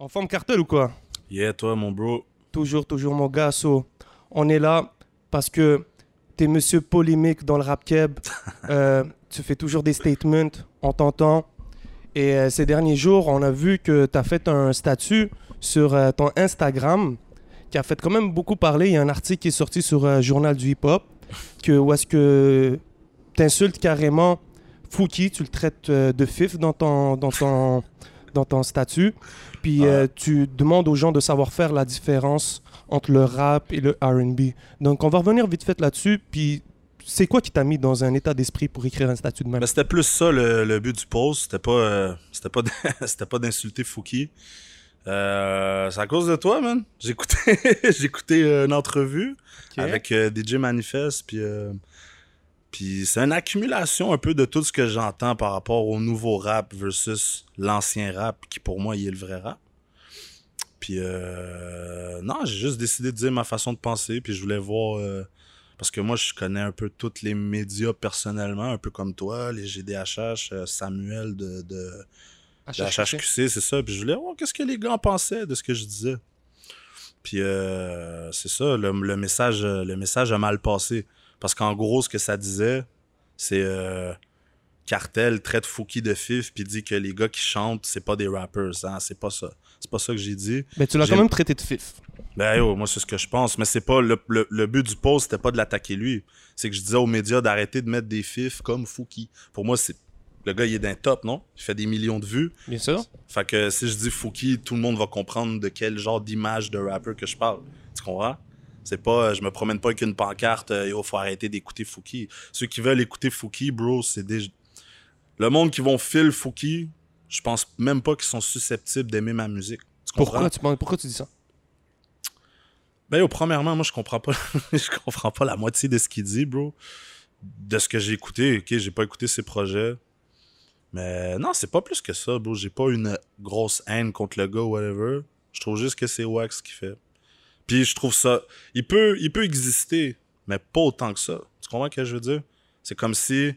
En forme cartel ou quoi? Yeah, toi, mon bro. Toujours, toujours mon gars. So, on est là parce que t'es monsieur polémique dans le rap keb. Euh, tu fais toujours des statements, on t'entend. Et euh, ces derniers jours, on a vu que t'as fait un statut sur euh, ton Instagram qui a fait quand même beaucoup parler. Il y a un article qui est sorti sur Journal du Hip Hop que, où est-ce que t'insultes carrément Fouki, tu le traites de fif dans ton, dans ton, dans ton statut. Puis euh, tu demandes aux gens de savoir faire la différence entre le rap et le RB. Donc on va revenir vite fait là-dessus. Puis c'est quoi qui t'a mis dans un état d'esprit pour écrire un statut de même? Ben, c'était plus ça le, le but du post. C'était pas, euh, c'était pas, c'était pas d'insulter Fouki. Euh, c'est à cause de toi, man. Écouté euh, une entrevue avec DJ Manifest, puis, puis c'est une accumulation un peu de tout ce que j'entends par rapport au nouveau rap versus l'ancien rap, qui pour moi, il est le vrai rap. Puis euh, non, j'ai juste décidé de dire ma façon de penser, puis je voulais voir euh, parce que moi je connais un peu tous les médias personnellement, un peu comme toi, les GDHH, euh, Samuel de, de, HHQC, c'est ça. Puis je voulais voir qu'est-ce que les gars en pensaient de ce que je disais. Puis euh, c'est ça, le, le message, le message a mal passé. Parce qu'en gros, ce que ça disait, c'est euh, Cartel traite Fouki de fif puis dit que les gars qui chantent, c'est pas des rappers. Hein? C'est pas ça. C'est pas ça que j'ai dit. Mais tu l'as quand même traité de fif. Ben yo, moi c'est ce que je pense, mais c'est pas le, le, le but du post, c'était pas de l'attaquer lui. C'est que je disais aux médias d'arrêter de mettre des fifs comme Fouki. Pour moi, c'est le gars il est d'un top, non? Il fait des millions de vues. Bien sûr. Fait que si je dis Fouki, tout le monde va comprendre de quel genre d'image de rapper que je parle. Tu comprends? C'est pas euh, je me promène pas avec une pancarte euh, yo, faut arrêter d'écouter Fouki. Ceux qui veulent écouter Fouki, bro, c'est des le monde qui vont fil Fouki, je pense même pas qu'ils sont susceptibles d'aimer ma musique. Tu Pourquoi tu, pourquoi tu dis ça? Ben, yo, premièrement, moi, je comprends pas, je comprends pas la moitié de ce qu'il dit, bro. De ce que j'ai écouté, ok, j'ai pas écouté ses projets. Mais non, c'est pas plus que ça, bro. J'ai pas une grosse haine contre le gars ou whatever. Je trouve juste que c'est wax ce qu'il fait. Puis je trouve ça. Il peut, il peut exister, mais pas autant que ça. Tu comprends ce que je veux dire? C'est comme si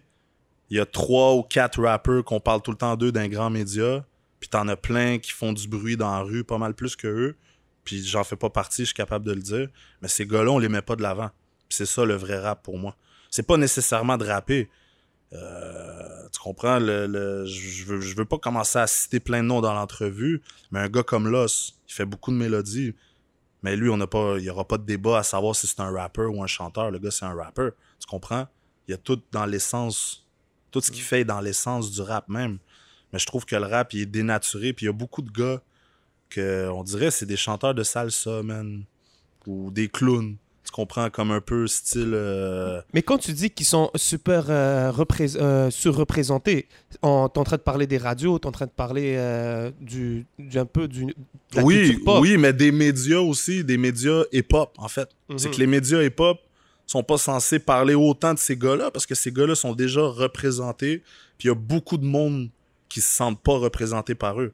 il y a trois ou quatre rappers qu'on parle tout le temps d'eux d'un grand média, puis t'en as plein qui font du bruit dans la rue, pas mal plus que eux. Puis j'en fais pas partie, je suis capable de le dire. Mais ces gars-là, on les met pas de l'avant. C'est ça le vrai rap pour moi. C'est pas nécessairement de rapper. Euh, tu comprends? Le, le- je, veux, je veux pas commencer à citer plein de noms dans l'entrevue, mais un gars comme Loss, il fait beaucoup de mélodies. Mais lui, on n'a pas, il y aura pas de débat à savoir si c'est un rappeur ou un chanteur. Le gars, c'est un rappeur. Tu comprends? Il y a tout dans l'essence. Tout ce qu'il fait est dans l'essence du rap même. Mais je trouve que le rap, il est dénaturé. Puis il y a beaucoup de gars que on dirait c'est des chanteurs de salsa, man. Ou des clowns. Tu comprends? Comme un peu style. euh, Mais quand tu dis qu'ils sont super euh, euh, surreprésentés, t'es en train de parler des radios, t'es en train de parler euh, du, du- un peu du, de la Oui, pop. oui, mais des médias aussi, des médias hip-hop, en fait. Mhm. C'est que les médias hip-hop sont pas censés parler autant de ces gars-là parce que ces gars-là sont déjà représentés. Puis il y a beaucoup de monde qui se sentent pas représentés par eux.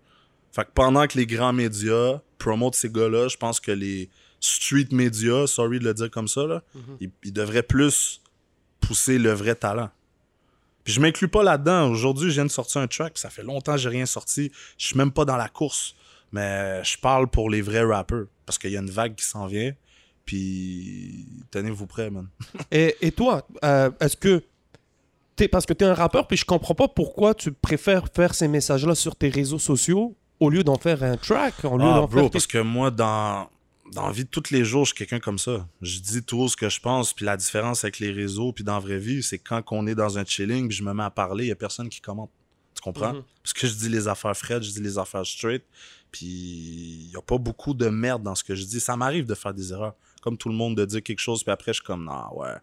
Fait que pendant que les grands médias promotent ces gars-là, je pense que les street médias, sorry de le dire comme ça, là, Mhm. ils, ils devraient plus pousser le vrai talent. Puis je m'inclus pas là-dedans. Aujourd'hui, je viens de sortir un track, puis ça fait longtemps que j'ai rien sorti. Je suis même pas dans la course. Mais je parle pour les vrais rappeurs. Parce qu'il y a une vague qui s'en vient. Puis tenez-vous prêts, man. Et, et toi, euh, est-ce que t'es, parce que tu es un rappeur, puis je comprends pas pourquoi tu préfères faire ces messages-là sur tes réseaux sociaux au lieu d'en faire un track, au lieu Ah, d'en parce que moi, dans, dans la vie de tous les jours, je suis quelqu'un comme ça. Je dis tout ce que je pense, puis la différence avec les réseaux, puis dans la vraie vie, c'est quand on est dans un chilling, puis je me mets à parler, il y a personne qui commente. Tu comprends? Mhm. Parce que je dis les affaires frettes, je dis les affaires straight, puis il y a pas beaucoup de merde dans ce que je dis. Ça m'arrive de faire des erreurs. Comme tout le monde, de dire quelque chose, puis après, je suis comme, non, ouais,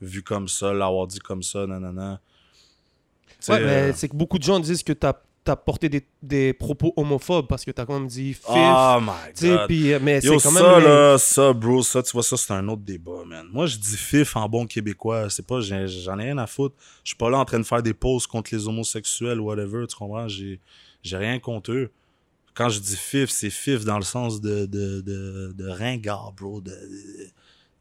vu comme ça, l'avoir dit comme ça, nanana. Ouais, mais euh, c'est que beaucoup de gens disent que tu as, porté des, des propos homophobes parce que tu as quand même dit fif. Oh my god. euh, mais Yo, c'est quand ça, même. là, ça, bro, ça, tu vois, ça, c'est un autre débat, man. Moi, je dis fif en bon québécois. C'est pas, j'en ai rien à foutre. Je suis pas là en train de faire des pauses contre les homosexuels ou whatever, tu comprends? J'ai, rien contre eux. Quand je dis fif, c'est fif dans le sens de, de, de, de ringard, bro, de, de-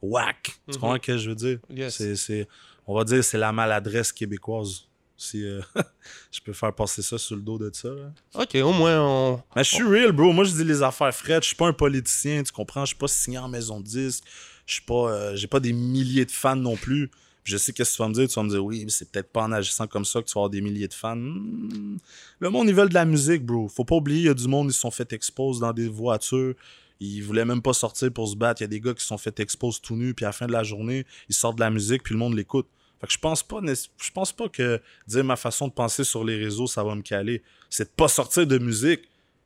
whack. Tu Mhm. comprends ce que je veux dire? Yes. C'est, on va dire, c'est la maladresse québécoise. Si euh, je peux faire passer ça sur le dos de ça. Là. Ok, au moins on. Mais je suis real, bro. Moi, je dis les affaires frettes. Je suis pas un politicien, tu comprends? Je suis pas signé en maison de disque. Je suis pas. euh, J'ai pas des milliers de fans non plus. Je sais qu'est-ce que tu vas me dire. Tu vas me dire, oui, mais c'est peut-être pas en agissant comme ça que tu vas avoir des milliers de fans. Hmm. Le monde, ils veulent de la musique, bro. Faut pas oublier, il y a du monde, ils se sont fait expose dans des voitures. Ils voulaient même pas sortir pour se battre. Il y a des gars qui se sont fait expose tout nus, puis à la fin de la journée, ils sortent de la musique, puis le monde l'écoute. Fait que je pense pas, je pense pas que dire ma façon de penser sur les réseaux, ça va me caler. C'est de pas sortir de musique,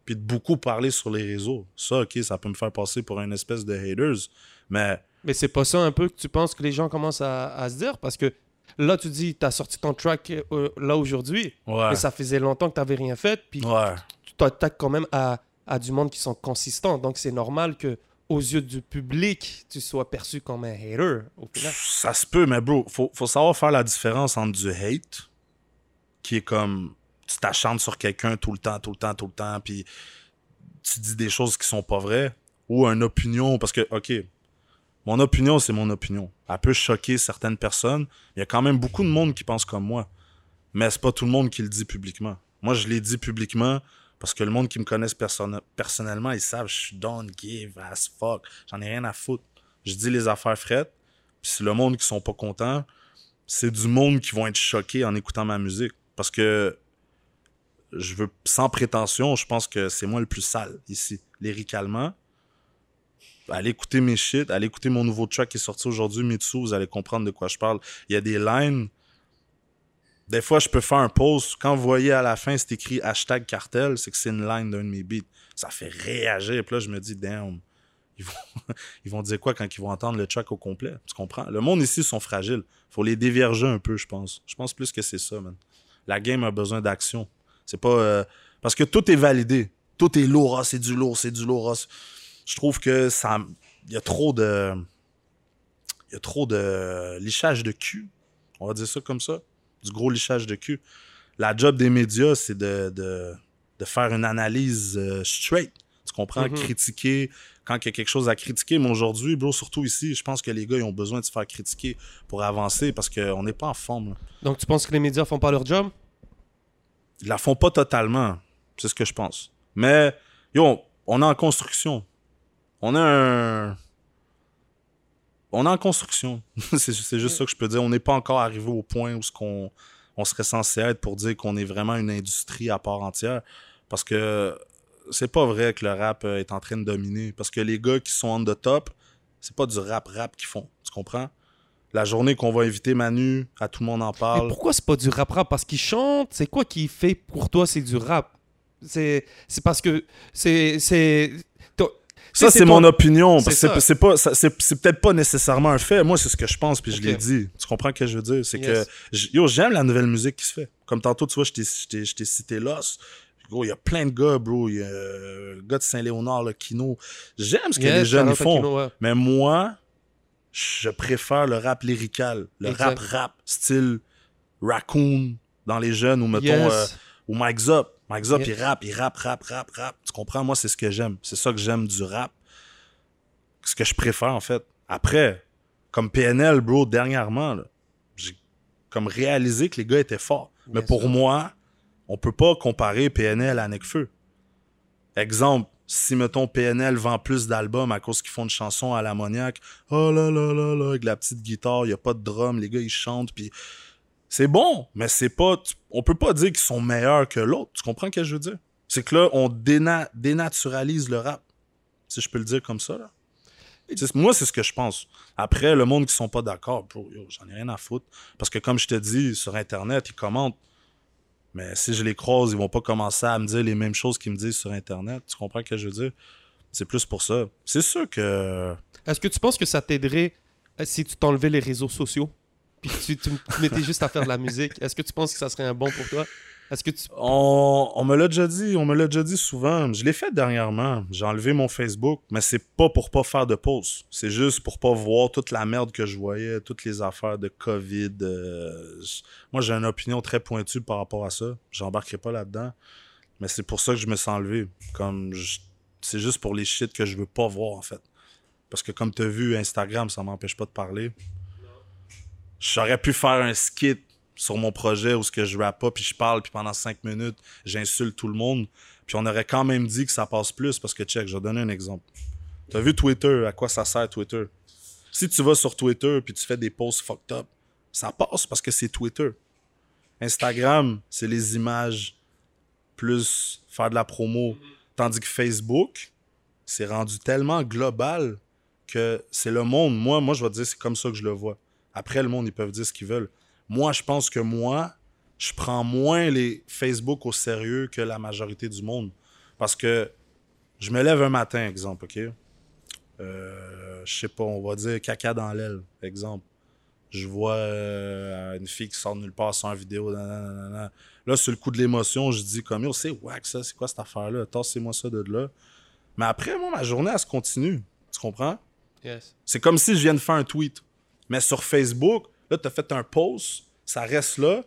puis de beaucoup parler sur les réseaux. Ça, ok, ça peut me faire passer pour une espèce de haters. Mais Mais c'est pas ça un peu que tu penses que les gens commencent à, à se dire? Parce que là tu dis t'as sorti ton track euh, là aujourd'hui, ouais, mais ça faisait longtemps que t'avais rien fait, puis ouais, tu t'attaques quand même à, à du monde qui sont consistants, donc c'est normal que aux yeux du public tu sois perçu comme un hater ça se peut, mais bro, faut, faut savoir faire la différence entre du hate, qui est comme tu t'acharnes sur quelqu'un tout le temps, tout le temps, tout le temps, puis tu dis des choses qui sont pas vraies, ou une opinion, parce que, ok, mon opinion, c'est mon opinion. Elle peut choquer certaines personnes. Il y a quand même beaucoup de monde qui pense comme moi. Mais c'est pas tout le monde qui le dit publiquement. Moi, je l'ai dit publiquement parce que le monde qui me connaisse perso- personnellement, ils savent je suis don't give as fuck. J'en ai rien à foutre. Je dis les affaires frettes. Puis c'est le monde qui sont pas contents. C'est du monde qui vont être choqués en écoutant ma musique. Parce que je veux, sans prétention, je pense que c'est moi le plus sale ici. Lyricalement. Allez écouter mes shit, allez écouter mon nouveau track qui est sorti aujourd'hui, Mitsu, vous allez comprendre de quoi je parle. Il y a des lines. Des fois, je peux faire un post. Quand vous voyez à la fin, c'est écrit hashtag cartel, c'est que c'est une line d'un de mes beats. Ça fait réagir. Puis là, je me dis, damn, ils vont, ils vont dire quoi quand ils vont entendre le track au complet? Tu comprends? Le monde ici sont fragiles. Faut les dévierger un peu, je pense. Je pense plus que c'est ça, man. La game a besoin d'action. C'est pas. euh, Parce que tout est validé. Tout est lourd. Ah, c'est du lourd, c'est du lourd. ah, Je trouve que ça. Il y a trop de. Il y a trop de lichage de cul. On va dire ça comme ça. Du gros lichage de cul. La job des médias, c'est de, de, de faire une analyse euh, straight. Tu comprends? Mhm. Critiquer quand il y a quelque chose à critiquer. Mais aujourd'hui, bro, surtout ici, je pense que les gars, ils ont besoin de se faire critiquer pour avancer parce qu'on n'est pas en forme. là. Donc tu penses que les médias font pas leur job? Ils la font pas totalement. C'est ce que je pense. Mais, yo, on est en construction. On a un. On est en construction. c'est juste ça que je peux dire. On n'est pas encore arrivé au point où ce qu'on on serait censé être pour dire qu'on est vraiment une industrie à part entière. Parce que c'est pas vrai que le rap euh, est en train de dominer. Parce que les gars qui sont on the top, c'est pas du rap-rap qu'ils font. Tu comprends? La journée qu'on va inviter Manu, à tout le monde en Mais parle. pourquoi c'est pas du rap rap? Parce qu'ils chantent, c'est quoi qui fait pour toi c'est du rap? C'est parce que c'est Ça, c'est mon opinion. c'est pas, c'est peut-être pas nécessairement un fait. Moi, c'est ce que je pense, puis je l'ai dit. Tu comprends ce que je veux dire? C'est que, yo, j'aime la nouvelle musique qui se fait. Comme tantôt, tu vois, je t'ai- cité. Gros, il y a plein de gars, bro. Il y a euh, le gars de Saint-Léonard, le Kino. J'aime ce que les jeunes font. Mais moi, je préfère le rap lyrical. Le rap-rap, style Raccoon dans les jeunes, ou mettons, euh, ou Mike Zop. Mike Zop, Yeah. il rappe, il rappe, rap, rap, rap. Tu comprends? Moi, c'est ce que j'aime. C'est ça que j'aime du rap. Ce que je préfère, en fait. Après, comme PNL, bro, dernièrement, j'ai comme réalisé que les gars étaient forts. Mais pour sûr. moi, on peut pas comparer PNL à Necfeu. Exemple, si, mettons, PNL vend plus d'albums à cause qu'ils font une chanson à l'ammoniaque, oh là là là là, avec la petite guitare, il y a pas de drum, les gars, ils chantent, puis c'est bon, mais c'est pas. On peut pas dire qu'ils sont meilleurs que l'autre. Tu comprends ce que je veux dire? C'est que là, on déna- dénaturalise le rap. Si je peux le dire comme ça, là. Moi, c'est ce que je pense. Après, le monde qui sont pas d'accord, j'en ai rien à foutre. Parce que comme je te dis, sur Internet, ils commentent. Mais si je les croise, ils vont pas commencer à me dire les mêmes choses qu'ils me disent sur Internet. Tu comprends ce que je veux dire? C'est plus pour ça. C'est sûr que. Est-ce que tu penses que ça t'aiderait euh, si tu t'enlevais les réseaux sociaux? Puis tu, tu te mettais juste à faire de la musique Est-ce que tu penses que ça serait un bon pour toi? Est-ce que tu On, me l'a déjà dit, on me l'a déjà dit souvent. Je l'ai fait dernièrement. J'ai enlevé mon Facebook, mais c'est pas pour pas faire de pause. C'est juste pour pas voir toute la merde que je voyais, toutes les affaires de COVID. euh, Moi, j'ai une opinion très pointue par rapport à ça. J'embarquerai pas là-dedans. Mais c'est pour ça que je me sens enlevé. Comme c'est juste pour les shit que je veux pas voir en fait. Parce que comme tu as vu, Instagram, ça m'empêche pas de parler. J'aurais pu faire un skit sur mon projet où ce que je rappe pas, puis je parle, puis pendant cinq minutes, j'insulte tout le monde. Puis on aurait quand même dit que ça passe plus parce que, check, je vais donner un exemple. T'as vu Twitter, à quoi ça sert Twitter? Si tu vas sur Twitter puis tu fais des posts fucked up, ça passe parce que c'est Twitter. Instagram, c'est les images plus faire de la promo. Tandis que Facebook, c'est rendu tellement global que c'est le monde. Moi, moi, je vais te dire, c'est comme ça que je le vois. Après, le monde, ils peuvent dire ce qu'ils veulent. Moi, je pense que moi, je prends moins les Facebook au sérieux que la majorité du monde. Parce que je me lève un matin, exemple, OK? Euh, je sais pas, on va dire caca dans l'aile, exemple. Je vois euh, une fille qui sort de nulle part sans vidéo. nanana. Là, sur le coup de l'émotion, je dis comme yo, c'est wack ça, c'est quoi cette affaire-là? Tassez-moi ça de là. Mais après, moi, ma journée, elle se continue. Tu comprends? Yes. C'est comme si je viens de faire un tweet. Mais sur Facebook, là, tu as fait un post, ça reste là.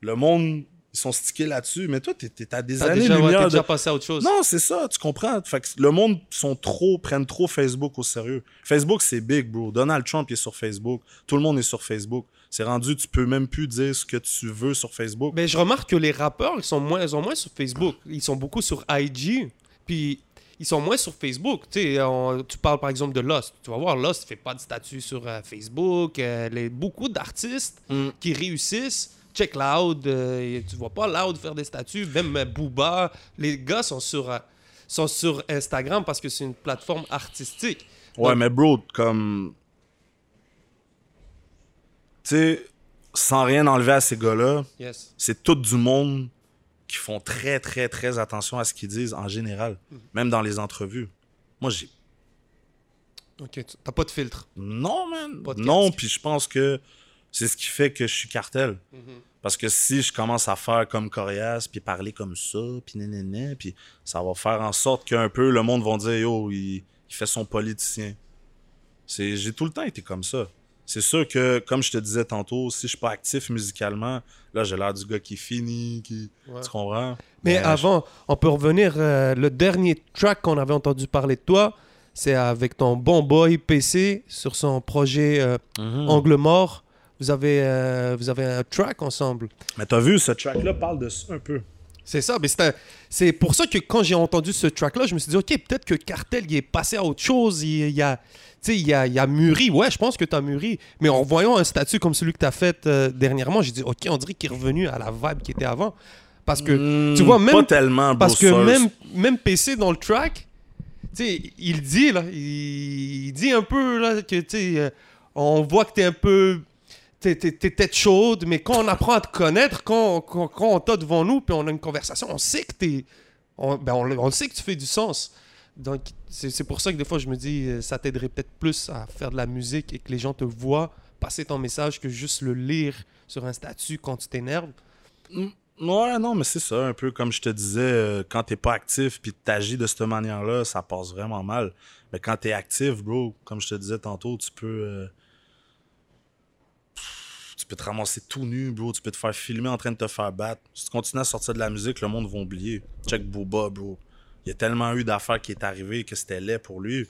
Le monde, ils sont stickés là-dessus. Mais toi, t'es à des T'as déjà, ouais, années-lumière t'es de... déjà passé à autre chose. Non, c'est ça, tu comprends. Fait que le monde sont trop, prennent trop Facebook au sérieux. Facebook, c'est big, bro. Donald Trump il est sur Facebook. Tout le monde est sur Facebook. C'est rendu, tu peux même plus dire ce que tu veux sur Facebook. Mais je remarque que les rappeurs, ils sont moins, ils sont moins sur Facebook. Ils sont beaucoup sur IG. Puis ils sont moins sur Facebook. Tu sais, on- tu parles par exemple de Lost. Tu vas voir, Lost ne fait pas de statut sur euh, Facebook. Euh, les, beaucoup d'artistes Mm. qui réussissent. Check Loud. euh, tu vois pas Loud faire des statuts. Même euh, Booba. Les gars sont sur, sont sur Instagram parce que c'est une plateforme artistique. Ouais, Donc- mais bro, comme. Tu sais, sans rien enlever à ces gars-là, Yes. c'est tout du monde qui font très, très, très attention à ce qu'ils disent en général, Mhm. même dans les entrevues. Moi, j'ai. Ok, t'as pas de filtre. Non, man. Pas de Non, puis je pense que c'est ce qui fait que je suis cartel. Parce que si je commence à faire comme Corias, puis parler comme ça, puis nanana, puis ça va faire en sorte qu'un peu le monde va dire yo, il, il fait son politicien. J'ai tout le temps été comme ça. C'est sûr que, comme je te disais tantôt, si je suis pas actif musicalement, là j'ai l'air du gars qui finit, qui. Ouais. Tu comprends? Mais avant, on peut revenir. euh, le dernier track qu'on avait entendu parler de toi, c'est avec ton bon boy PC sur son projet euh, Mhm. Angle Mort. Vous avez, euh, vous avez un track ensemble. Mais t'as vu, ce track-là parle de ça un peu. C'est ça, mais c'est pour ça que quand j'ai entendu ce track-là, je me suis dit, OK, peut-être que Cartel, il est passé à autre chose. Il, il a, tu il, a, il a mûri. Ouais, je pense que tu as mûri. Mais en voyant un statut comme celui que tu as fait euh, dernièrement, j'ai dit, OK, on dirait qu'il est revenu à la vibe qui était avant. Parce que, Hmm, tu vois, même, Pas tellement, bro, Parce que Source. même, même PC dans le track, tu il dit, là, il, il dit un peu, là, que, tu sais, euh, on voit que t'es un peu, t'es, tête chaude, mais quand on apprend à te connaître, quand, quand, quand on t'a devant nous, puis on a une conversation, on sait que t'es, on, ben, on, sait que tu fais du sens. Donc, c'est, pour ça que des fois, je me dis, euh, ça t'aiderait peut-être plus à faire de la musique et que les gens te voient passer ton message que juste le lire sur un statut quand tu t'énerves. Ouais, non, mais c'est ça, un peu comme je te disais, euh, quand t'es pas actif puis t'agis de cette manière-là, ça passe vraiment mal. Mais quand t'es actif, bro, comme je te disais tantôt, tu peux. euh, peux te ramasser tout nu, bro. Tu peux te faire filmer en train de te faire battre. Si tu continues à sortir de la musique, le monde va oublier. Check Booba, bro. Il y a tellement eu d'affaires qui est arrivé que c'était laid pour lui.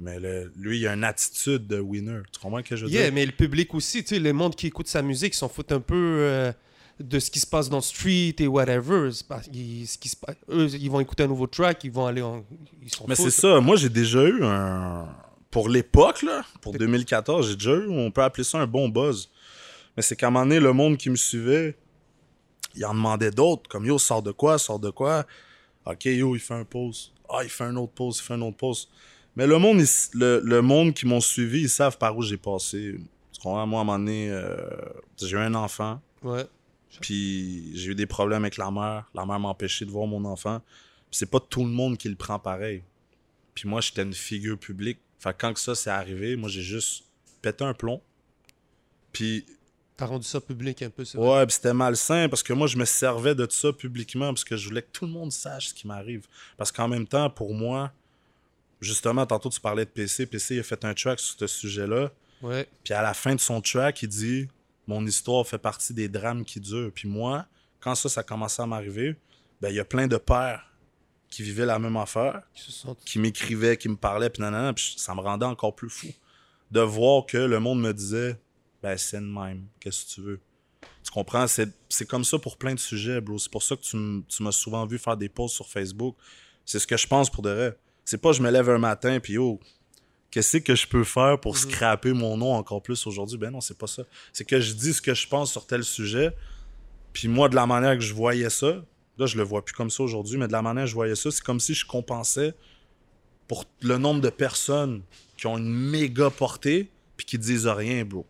Mais le- lui, il a une attitude de winner. Tu comprends ce que je veux Yeah, dire? mais le public aussi, tu sais, les mondes qui écoutent sa musique s'en foutent un peu euh, de ce qui se passe dans le street et whatever. Ils- ce qui se passe- eux, ils vont écouter un nouveau track, ils vont aller en. Ils Mais c'est ça. Moi, j'ai déjà eu un. Pour l'époque, là, pour 2014, j'ai déjà eu, on peut appeler ça un bon buzz. Mais c'est qu'à un moment donné, le monde qui me suivait, il en demandait d'autres. Comme yo, sort de quoi, sort de quoi? Ok, yo, il fait un pause. Ah, il fait un autre pause, il fait un autre pause. Mais le monde, le, le monde qui m'ont suivi, ils savent par où j'ai passé. Tu comprends? Moi, à un moment donné, euh, j'ai eu un enfant. Ouais. Puis j'ai eu des problèmes avec la mère. La mère m'a empêché de voir mon enfant. Puis c'est pas tout le monde qui le prend pareil. Puis moi, j'étais une figure publique. Fait que quand que ça s'est arrivé, moi, j'ai juste pété un plomb. Puis T'as rendu ça public un peu, c'est vrai? ouais, puis c'était malsain parce que moi, je me servais de ça publiquement parce que je voulais que tout le monde sache ce qui m'arrive. Parce qu'en même temps, pour moi, justement, tantôt tu parlais de PC. PC, il a fait un track sur ce sujet-là. Ouais. Puis à la fin de son track, il dit Mon histoire fait partie des drames qui durent. Puis moi, quand ça, ça commençait à m'arriver, ben il y a plein de pères qui vivaient la même affaire, sentent- qui m'écrivaient, qui me parlaient, puis nanana, puis ça me rendait encore plus fou. De voir que le monde me disait Ben c'est de même, qu'est-ce que tu veux? Tu comprends? C'est c'est comme ça pour plein de sujets, bro. C'est pour ça que tu, m'as souvent vu faire des posts sur Facebook. C'est ce que je pense pour de vrai. C'est pas je me lève un matin puis oh, qu'est-ce que je peux faire pour scraper mon nom encore plus aujourd'hui? Ben non, c'est pas ça. C'est que je dis ce que je pense sur tel sujet. Puis moi, de la manière que je voyais ça, là, je le vois plus comme ça aujourd'hui, mais de la manière que je voyais ça, c'est comme si je compensais pour le nombre de personnes qui ont une méga portée puis qui disent rien, bro.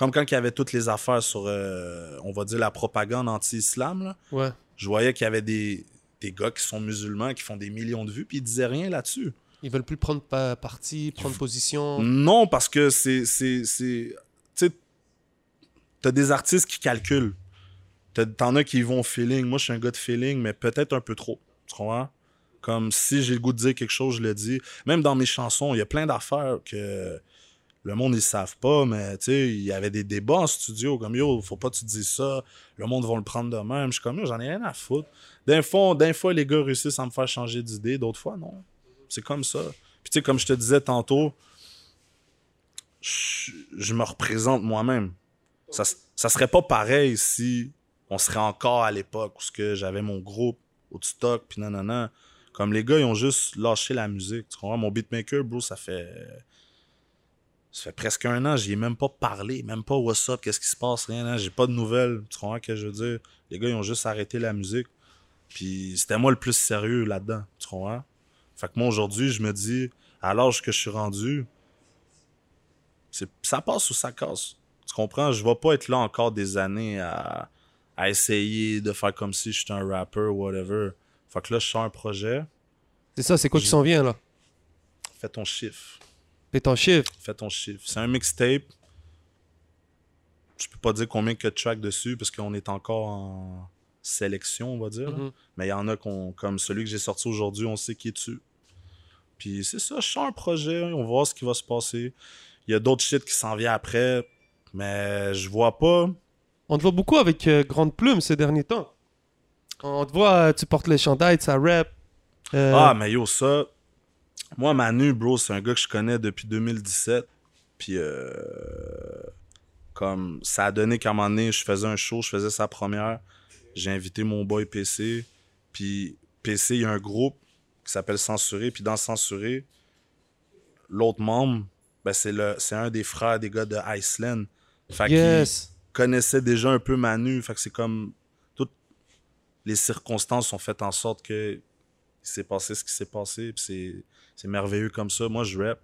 Comme quand il y avait toutes les affaires sur, euh, on va dire, la propagande anti-islam, là. Ouais. Je voyais qu'il y avait des, des gars qui sont musulmans, qui font des millions de vues, puis ils disaient rien là-dessus. Ils veulent plus prendre pa- parti, prendre position. Non, parce que c'est. c'est, c'est tu sais, t'as des artistes qui calculent. T'en as qui vont au feeling. Moi, je suis un gars de feeling, mais peut-être un peu trop. Tu comprends? Comme si j'ai le goût de dire quelque chose, je le dis. Même dans mes chansons, il y a plein d'affaires que le monde, ils savent pas, mais tu sais, il y avait des débats en studio, comme yo, faut pas que tu dises ça, le monde va le prendre de même. Je suis comme yo, j'en ai rien à foutre. D'un fois, d'un fois, les gars réussissent à me faire changer d'idée, d'autres fois, non. C'est comme ça. Puis tu sais, comme je te disais tantôt, je, me représente moi-même. Ça, ça serait pas pareil si on serait encore à l'époque où que j'avais mon groupe au stock, puis nanana. Comme les gars, ils ont juste lâché la musique. Tu comprends? Mon beatmaker, bro, ça fait. Ça fait presque un an, j'y ai même pas parlé, même pas what's up, qu'est-ce qui se passe, rien, hein. j'ai pas de nouvelles. Tu comprends ce que je veux dire? Les gars, ils ont juste arrêté la musique. Puis c'était moi le plus sérieux là-dedans. Tu comprends? Fait que moi, aujourd'hui, je me dis, à l'âge que je suis rendu, ça passe ou ça casse. Tu comprends? Je vais pas être là encore des années à, à essayer de faire comme si j'étais un rapper ou whatever. Fait que là, je sors un projet, C'est ça, c'est quoi qui s'en vient là? fais ton chiffre. Fais ton chiffre. Fais ton chiffre. C'est un mixtape. Je peux pas dire combien que de tracks dessus parce qu'on est encore en sélection, on va dire. Mhm. Mais il y en a qu'on, comme celui que j'ai sorti aujourd'hui, on sait qui est dessus. Puis c'est ça, je sors un projet, on va voir ce qui va se passer. Il y a d'autres shit qui s'en viennent après, mais je vois pas. On te voit beaucoup avec euh, Grande Plume ces derniers temps. On te voit, euh, tu portes les chandails, ça rap. Euh, Ah, mais yo, ça. Moi, Manu, bro, c'est un gars que je connais depuis 2017. Puis, euh, comme ça a donné qu'à un moment donné, je faisais un show, je faisais sa première. J'ai invité mon boy PC. Puis, PC, il y a un groupe qui s'appelle Censuré. Puis, dans Censuré, l'autre membre, ben, c'est le- c'est un des frères des gars de Iceland. Fait qu'il yes. connaissait déjà un peu Manu. Fait que c'est comme. Toutes les circonstances ont fait en sorte que il s'est passé ce qui s'est passé. Puis c'est, merveilleux comme ça. Moi, je rap.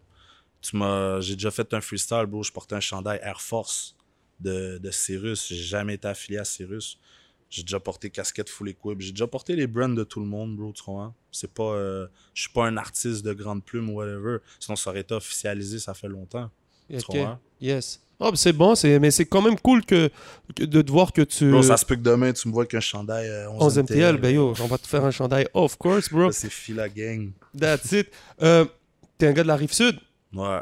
Tu m'as, j'ai déjà fait un freestyle, bro. Je portais un chandail Air Force de, de Cyrus. J'ai jamais été affilié à Cyrus. J'ai déjà porté casquette full equip. J'ai déjà porté les brands de tout le monde, bro. Tu comprends? C'est pas. euh, je suis pas un artiste de grande plume ou whatever. Sinon, ça aurait été officialisé, ça fait longtemps. Tu comprends? Yes. Oh, c'est bon, mais c'est quand même cool que, que de te voir que tu. Bro, ça se peut que demain, tu me vois avec un chandail euh, 11, 11 MTL, ben yo, on va te faire un chandail. Of course, bro. C'est Fila Gang. That's it. Euh, t'es un gars de la rive sud. Ouais.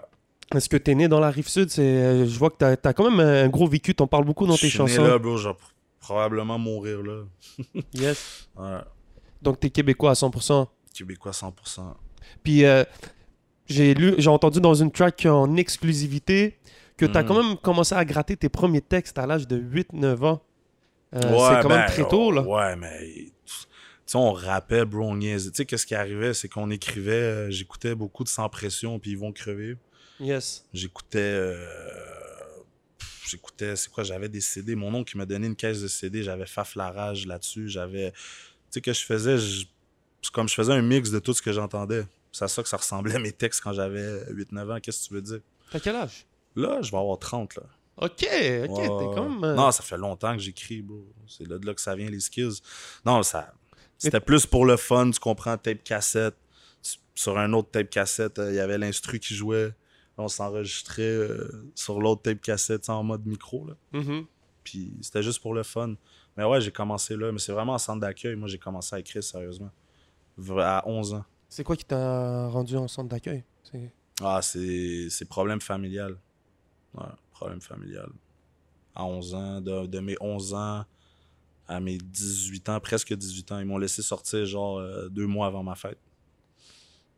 Est-ce que t'es né dans la rive sud? C'est, euh, je vois que t'as, t'as quand même un gros vécu. T'en parles beaucoup dans tes Je suis né chansons. là, bro. Pr- probablement mourir là. Yes. Ouais. Donc t'es québécois à 100%. Québécois 100%. Puis euh, j'ai lu, j'ai entendu dans une track en exclusivité que t'as Mhm. quand même commencé à gratter tes premiers textes à l'âge de 8-9 ans. Euh, Ouais, c'est quand ben, même très tôt là. Ouais, mais. Tu sais, on rappait, bro, on niaisait. Tu sais, qu'est-ce qui arrivait, c'est qu'on écrivait. euh, J'écoutais beaucoup de Sans Pression, puis ils vont crever. Yes. J'écoutais. euh, J'écoutais, c'est quoi, j'avais des CD. Mon oncle qui m'a donné une caisse de CD, j'avais Faf la rage là-dessus. J'avais. Tu sais, que je faisais, je- c'est comme je faisais un mix de tout ce que j'entendais. C'est à ça que ça ressemblait à mes textes quand j'avais 8-9 ans. Qu'est-ce que tu veux dire? T'as quel âge? Là, je vais avoir 30, là. Ok, ok, Ouais, t'es même. euh, Non, ça fait longtemps que j'écris, bro. C'est là de là que ça vient, les skills. Non, ça. C'était plus pour le fun, tu comprends, tape cassette. Sur un autre tape cassette, euh, il y avait l'instru qui jouait. On s'enregistrait euh, sur l'autre tape cassette en mode micro. Là. mhm. Puis c'était juste pour le fun. Mais ouais, j'ai commencé là. Mais c'est vraiment en centre d'accueil. Moi, j'ai commencé à écrire sérieusement. À 11 ans. C'est quoi qui t'a rendu en centre d'accueil? C'est- Ah, c'est c'est problème familial. Ouais, problème familial. À 11 ans, de, de mes 11 ans à mes 18 ans, presque 18 ans, ils m'ont laissé sortir genre euh, deux mois avant ma fête.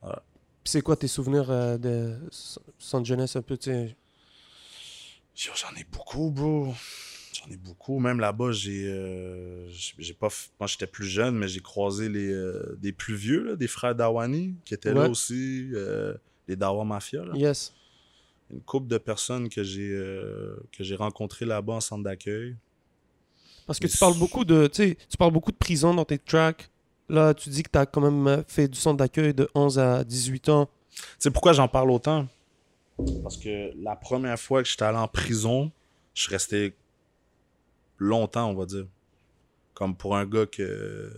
Puis c'est quoi tes souvenirs euh, de centre jeunesse un peu, tu sais? J'en ai beaucoup, bro. J'en ai beaucoup. Même là-bas, j'ai. euh, j'ai pas. Moi, j'étais plus jeune, mais j'ai croisé les, euh, des plus vieux, là, des frères Dawani, qui étaient là Ouais. aussi. euh, les Dawa Mafia. Là. Yes. Une couple de personnes que j'ai euh, que j'ai rencontrées là-bas en centre d'accueil. Parce que Mais tu parles beaucoup de, tu parles beaucoup de prison dans tes tracks. Là, tu dis que tu as quand même euh, fait du centre d'accueil de 11 à 18 ans. Tu sais pourquoi j'en parle autant? Parce que la première fois que j'étais allé en prison, je suis resté longtemps, on va dire. Comme pour un gars que.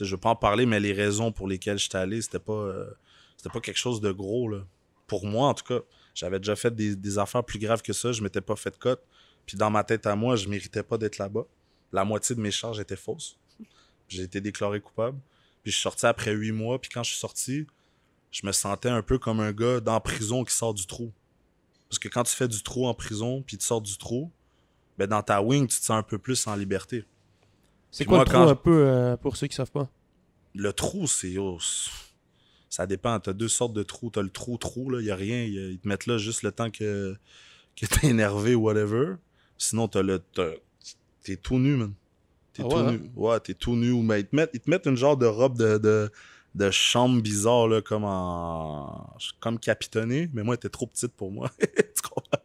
Je veux pas en parler, mais les raisons pour lesquelles j'étais allé, c'était pas. euh, c'était pas quelque chose de gros, là. Pour moi, en tout cas. J'avais déjà fait des, des affaires plus graves que ça, je m'étais pas fait de cote. Puis dans ma tête à moi, je méritais pas d'être là-bas. La moitié de mes charges étaient fausses. J'ai été déclaré coupable. Puis je suis sorti après huit mois, puis quand je suis sorti, je me sentais un peu comme un gars dans prison qui sort du trou. Parce que quand tu fais du trou en prison, puis tu sors du trou, ben dans ta wing, tu te sens un peu plus en liberté. C'est quoi moi, le trou un peu euh, pour ceux qui savent pas? Le trou, c'est... oh, c'est- ça dépend. T'as deux sortes de trous. T'as le trou-trou, là. Il a rien. ils te mettent là juste le temps que, que t'es énervé ou whatever. Sinon, t'as le... T'es tout nu, man. T'es Ah tout ouais, hein? nu. Ouais, t'es tout nu. Mais ils te mettent, ils te mettent une genre de robe de, de, de chambre bizarre, là, comme en... Comme capitonnée. Mais moi, elle était trop petite pour moi. tu comprends?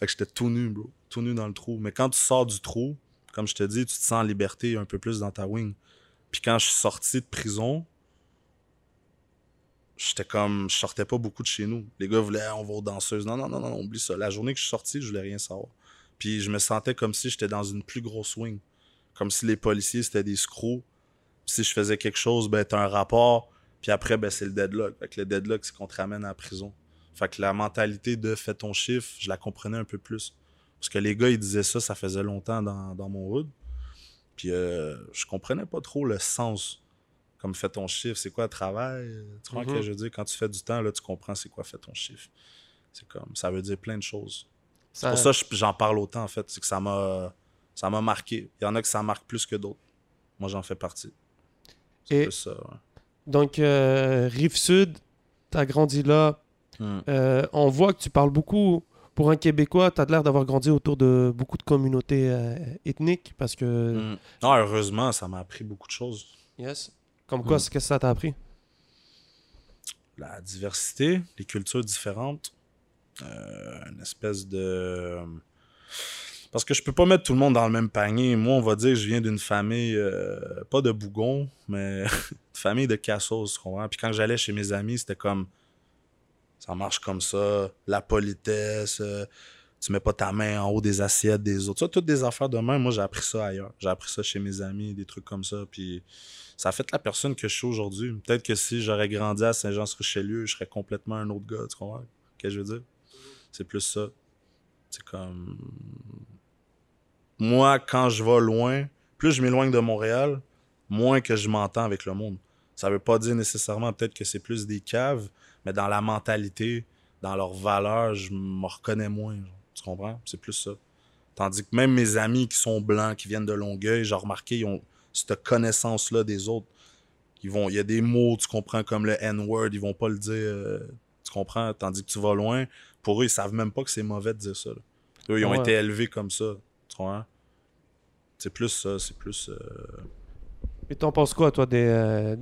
Fait que j'étais tout nu, bro. Tout nu dans le trou. Mais quand tu sors du trou, comme je te dis, tu te sens en liberté un peu plus dans ta wing. Puis quand je suis sorti de prison, j'étais comme. Je sortais pas beaucoup de chez nous. Les gars voulaient, on va aux danseuses. Non, non, non, non, oublie ça. La journée que je suis sorti, je voulais rien savoir. Puis je me sentais comme si j'étais dans une plus grosse wing. Comme si les policiers, c'était des screws. Si je faisais quelque chose, ben, t'as un rapport. Puis après, ben, c'est le deadlock. Fait que le deadlock, c'est qu'on te ramène à prison. Fait que la mentalité de fais ton chiffre, je la comprenais un peu plus. Parce que les gars, ils disaient ça, ça faisait longtemps dans, dans mon hood. Puis euh, je comprenais pas trop le sens. Comme fais ton chiffre, c'est quoi le travail? Tu vois ce Mhm. que je veux dire? Quand tu fais du temps, là, tu comprends c'est quoi fais ton chiffre. C'est comme, ça veut dire plein de choses. C'est pour ça que je- j'en parle autant, en fait. C'est que ça m'a ça m'a marqué. Il y en a que ça marque plus que d'autres. Moi, j'en fais partie. C'est Et- ça, ouais. Donc, euh, Rive-Sud, tu as grandi là. Hmm. Euh, on voit que tu parles beaucoup. Pour un Québécois, tu as l'air d'avoir grandi autour de beaucoup de communautés euh, ethniques parce que. Hmm. Non, heureusement, ça m'a appris beaucoup de choses. Yes. Comme quoi, Mm. c'est- qu'est-ce que ça t'a appris? la diversité, les cultures différentes, euh, une espèce de... Parce que je peux pas mettre tout le monde dans le même panier. Moi, on va dire que je viens d'une famille, euh, pas de bougon, mais une famille de cassos, tu comprends? Puis quand j'allais chez mes amis, c'était comme, ça marche comme ça, la politesse, euh, tu mets pas ta main en haut des assiettes des autres. Ça, toutes des affaires de même, moi, j'ai appris ça ailleurs. J'ai appris ça chez mes amis, des trucs comme ça. Puis ça a fait la personne que je suis aujourd'hui. Peut-être que si j'aurais grandi à Saint-Jean-sur-Richelieu, je serais complètement un autre gars, tu comprends? Qu'est-ce que je veux dire? C'est plus ça. C'est comme. Moi, quand je vais loin, plus je m'éloigne de Montréal, moins que je m'entends avec le monde. Ça veut pas dire nécessairement peut-être que c'est plus des caves, mais dans la mentalité, dans leurs valeurs, je me reconnais moins. Tu comprends? C'est plus ça. Tandis que même mes amis qui sont blancs, qui viennent de Longueuil, j'ai remarqué, ils ont cette connaissance-là des autres. Ils vont, il y a des mots, tu comprends, comme le N-word, ils vont pas le dire, euh, tu comprends, tandis que tu vas loin, pour eux, ils savent même pas que c'est mauvais de dire ça. là. Eux, ils ont Ouais. été élevés comme ça, tu comprends? C'est plus ça, c'est plus... euh, Et t'en penses quoi, toi, des. euh,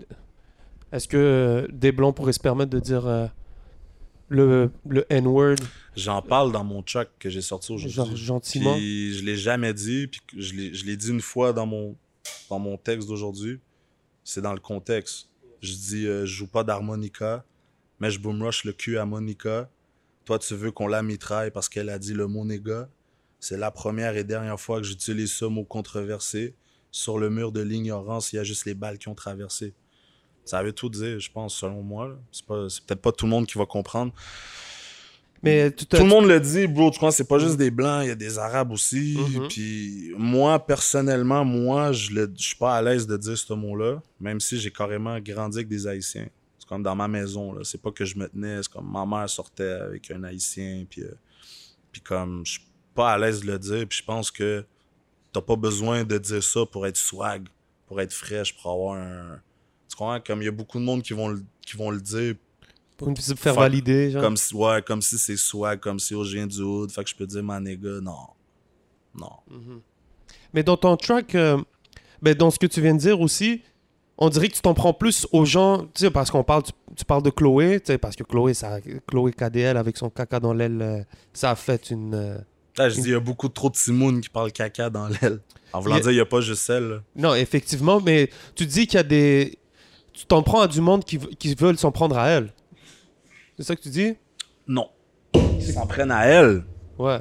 Est-ce que des blancs pourraient se permettre de dire euh, le, le N-word, J'en parle dans mon track que j'ai sorti aujourd'hui. genre gentiment? Puis je l'ai jamais dit, puis je l'ai je l'ai dit une fois dans mon, dans mon texte d'aujourd'hui. C'est dans le contexte. Je dis, euh, je joue pas d'harmonica, mais je boom rush le cul à Monica. Toi, tu veux qu'on la mitraille parce qu'elle a dit le mot néga. C'est la première et dernière fois que j'utilise ce mot controversé. Sur le mur de l'ignorance, il y a juste les balles qui ont traversé. Ça veut tout dire, je pense, selon moi. là. C'est pas- c'est peut-être pas tout le monde qui va comprendre. Mais tout, Tout le monde le dit, bro. Tu crois c'est pas juste des blancs, il y a des arabes aussi. Mhm. Puis moi, personnellement, moi, je je suis pas à l'aise de dire ce mot-là, même si j'ai carrément grandi avec des haïtiens. C'est comme dans ma maison, là. C'est pas que je me tenais, c'est comme ma mère sortait avec un haïtien, puis, euh, puis comme je suis pas à l'aise de le dire, puis je pense que t'as pas besoin de dire ça pour être swag, pour être fraîche, pour avoir un. Tu comprends? Comme il y a beaucoup de monde qui vont qui vont le dire Pour me faire valider, genre. comme si, ouais, comme si c'est swag, comme si oh, je viens du hood, fait que je peux dire ma nigga, non. Non. Mais dans ton track, euh, ben, dans ce que tu viens de dire aussi, on dirait que tu t'en prends plus aux gens, tu sais, parce qu'on parle, tu, tu parles de Chloé, tu sais, parce que Chloé, ça, Chloé KDL avec son caca dans l'aile, euh, ça a fait une. euh, Là, je dis, il y a beaucoup trop de Timoun qui parlent caca dans l'aile. En voulant Il dire, il n'y a pas juste elle. Non, effectivement, mais tu dis qu'il y a des. Tu t'en prends à du monde qui, qui veulent s'en prendre à elle. C'est ça que tu dis? Non. Ils s'en prennent à elle, Ouais.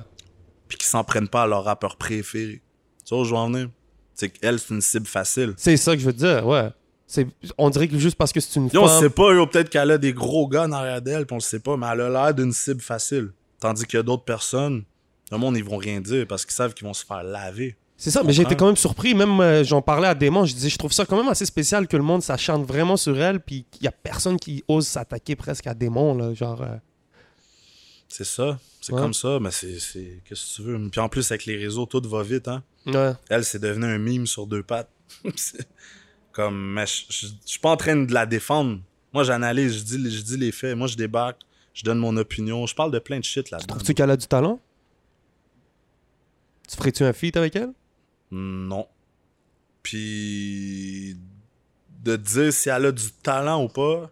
puis qu'ils s'en prennent pas à leur rappeur préféré. Tu vois où je veux en venir? C'est qu'elle, c'est une cible facile. C'est ça que je veux dire, ouais. C'est, on dirait que juste parce que c'est une Yo, on femme. sait pas, yo, peut-être qu'elle a des gros gars en arrière d'elle, puis on le sait pas, mais elle a l'air d'une cible facile. Tandis qu'il y a d'autres personnes, le monde, ils vont rien dire parce qu'ils savent qu'ils vont se faire laver. C'est ça, mais j'ai été comprends? quand même surpris. Même euh, j'en parlais à Démon, je disais, je trouve ça quand même assez spécial que le monde s'acharne vraiment sur elle, puis qu'il y a personne qui ose s'attaquer presque à Démon, là. Genre. euh, C'est ça. C'est Ouais. comme ça, mais c'est. c'est- Qu'est-ce que tu veux? Puis en plus, avec les réseaux, tout va vite, hein. Ouais. Elle, c'est devenu un mime sur deux pattes. Comme, mais je suis pas en train de la défendre. Moi, j'analyse, je dis, je dis les faits. Moi, je débarque, je donne mon opinion. Je parle de plein de shit là-dedans. Trouves-tu qu'elle a du talent? Tu ferais-tu un feat avec elle? Non. Puis de dire si elle a du talent ou pas,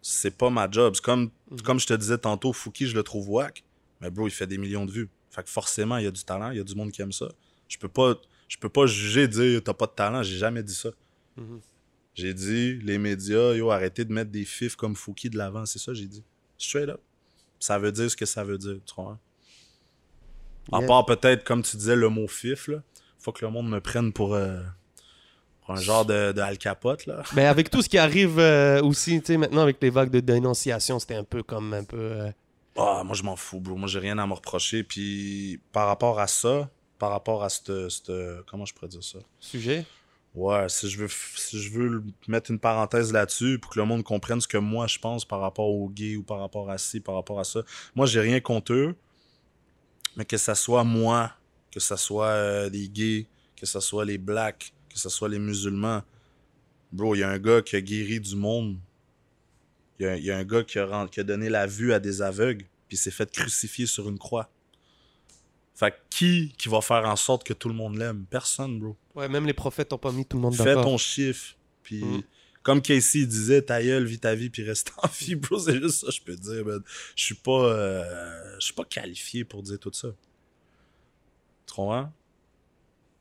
c'est pas ma job. C'est comme, comme je te disais tantôt, Fouki, je le trouve whack. Mais bro, il fait des millions de vues. Fait que forcément, il y a du talent, il y a du monde qui aime ça. Je peux pas, je peux pas juger, dire t'as pas de talent. J'ai jamais dit ça. Mhm. J'ai dit, les médias, yo, arrêtez de mettre des fifs comme Fouki de l'avant. C'est ça, j'ai dit. Straight up. Ça veut dire ce que ça veut dire, tu vois. À Yeah. part peut-être, comme tu disais, le mot fif, là. Faut que le monde me prenne pour, euh, pour un genre de, de Al Capote, là. Mais avec tout ce qui arrive euh, aussi, tu sais, maintenant avec les vagues de dénonciation, c'était un peu comme un peu. euh, Ah, moi, je m'en fous, bro. Moi, j'ai rien à me reprocher. Puis, par rapport à ça, par rapport à cette- Comment je pourrais dire ça? sujet? Ouais, si je veux, si je veux mettre une parenthèse là-dessus pour que le monde comprenne ce que moi je pense par rapport aux gays ou par rapport à ci, par rapport à ça. Moi, j'ai rien contre eux, mais que ça soit moi, que ça soit euh, les gays, que ça soit les blacks, que ça soit les musulmans. Bro, il y a un gars qui a guéri du monde. Il y a, il y a un gars qui a, rend- qui a donné la vue à des aveugles, puis s'est fait crucifier sur une croix. Fait que qui qui va faire en sorte que tout le monde l'aime? Personne, bro. Ouais, même les prophètes n'ont pas mis tout le monde Fais d'accord. ton chiffre. Puis, Mm. comme Casey disait, ta gueule, vis ta vie, puis reste en vie, bro. C'est juste ça, je peux dire, man. Je suis pas, euh, je suis pas qualifié pour dire tout ça. Tu comprends?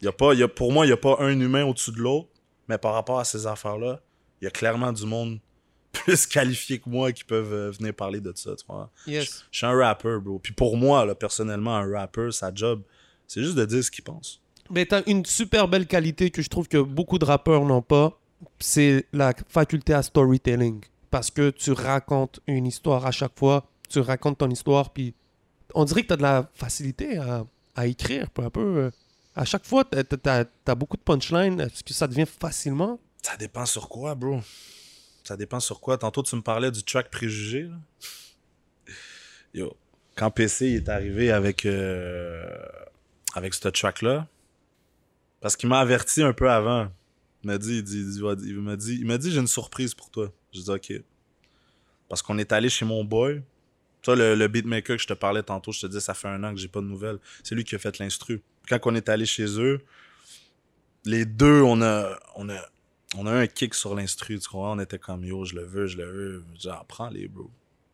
Y a pas, y a, pour moi, il n'y a pas un humain au-dessus de l'autre, mais par rapport à ces affaires-là, il y a clairement du monde plus qualifié que moi qui peuvent euh, venir parler de ça, tu vois? Yes. Je suis un rapper, bro. Puis pour moi, là, personnellement, un rapper, sa job, c'est juste de dire ce qu'il pense. Mais t'as une super belle qualité que je trouve que beaucoup de rappeurs n'ont pas, c'est la faculté à storytelling. Parce que tu racontes une histoire à chaque fois, tu racontes ton histoire, puis on dirait que t'as de la facilité à, à écrire, peu à peu. euh. À chaque fois, t'as- t'as as, beaucoup de punchlines, est-ce que ça devient facilement? Ça dépend sur quoi, bro. Ça dépend sur quoi. Tantôt, tu me parlais du track préjugé. Yo, quand PC est arrivé avec, euh, avec ce track-là, parce qu'il m'a averti un peu avant. Il m'a dit, il, dit, il m'a dit, il m'a dit, j'ai une surprise pour toi. J'ai dit, OK. Parce qu'on est allé chez mon boy. Toi, le, le beatmaker que je te parlais tantôt, je te dis, ça fait un an que j'ai pas de nouvelles. C'est lui qui a fait l'instru. Quand on est allé chez eux, les deux, on a, on a, on a eu un kick sur l'instru, tu comprends? On était comme, yo, je le veux, je le veux. Genre, prends-les, bro.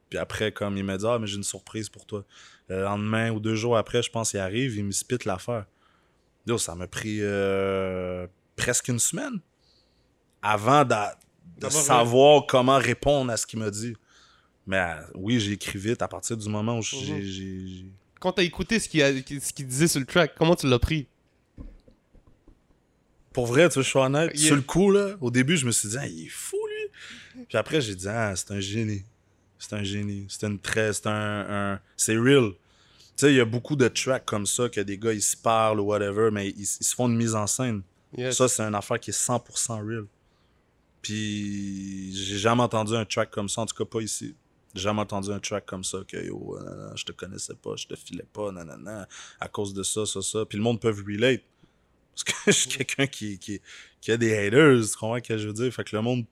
Puis après, comme, il m'a dit, ah, mais j'ai une surprise pour toi. Le lendemain ou deux jours après, je pense, il arrive, il me spit l'affaire. Yo, ça m'a pris euh, presque une semaine avant de, savoir comment répondre à ce qu'il m'a dit. Mais euh, oui, j'ai écrit vite à partir du moment où j'ai- Mhm. Quand t'as écouté ce qu'il disait sur le track, comment tu l'as pris? Pour vrai, tu vois, je suis honnête. Yeah. Sur le coup, là, au début, je me suis dit, ah, il est fou, lui. Puis après, j'ai dit, ah, c'est un génie. C'est un génie. C'est une très. C'est un. un- c'est real. Tu sais, il y a beaucoup de tracks comme ça que des gars, ils se parlent ou whatever, mais ils, ils se font une mise en scène. Yes. Ça, c'est une affaire qui est 100% real. Puis, j'ai jamais entendu un track comme ça, en tout cas pas ici. Jamais entendu un track comme ça, que yo, nanana, je te connaissais pas, je te filais pas, nanana, à cause de ça, ça, ça. Puis le monde peut relate. Parce que je suis quelqu'un qui, qui, qui a des haters, tu comprends ce que je veux dire? Fait que le monde,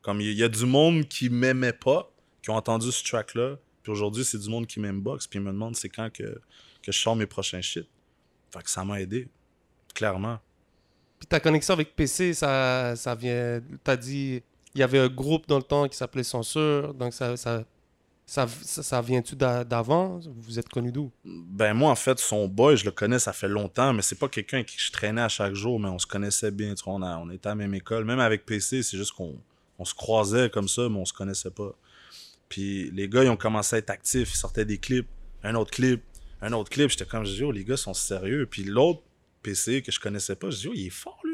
comme il y, a du monde qui m'aimait pas, qui ont entendu ce track-là, puis aujourd'hui, c'est du monde qui m'aime box, puis ils me demandent c'est quand que, que je sors mes prochains shit. Fait que ça m'a aidé, clairement. Puis ta connexion avec PC, ça, ça vient. T'as dit. Il y avait un groupe dans le temps qui s'appelait Censure. Donc ça, ça, ça, vient-tu d'a- d'avant Vous êtes connu d'où? Ben moi, en fait, son boy, je le connais, ça fait longtemps, mais c'est pas quelqu'un qui je traînais à chaque jour, mais on se connaissait bien. On, était à la même école. Même avec PC, c'est juste qu'on on se croisait comme ça, mais on se connaissait pas. Puis les gars, ils ont commencé à être actifs, ils sortaient des clips, un autre clip, un autre clip. J'étais comme, je dis, oh, les gars sont sérieux. Puis l'autre PC que je connaissais pas, je dis, oh, il est fort, lui.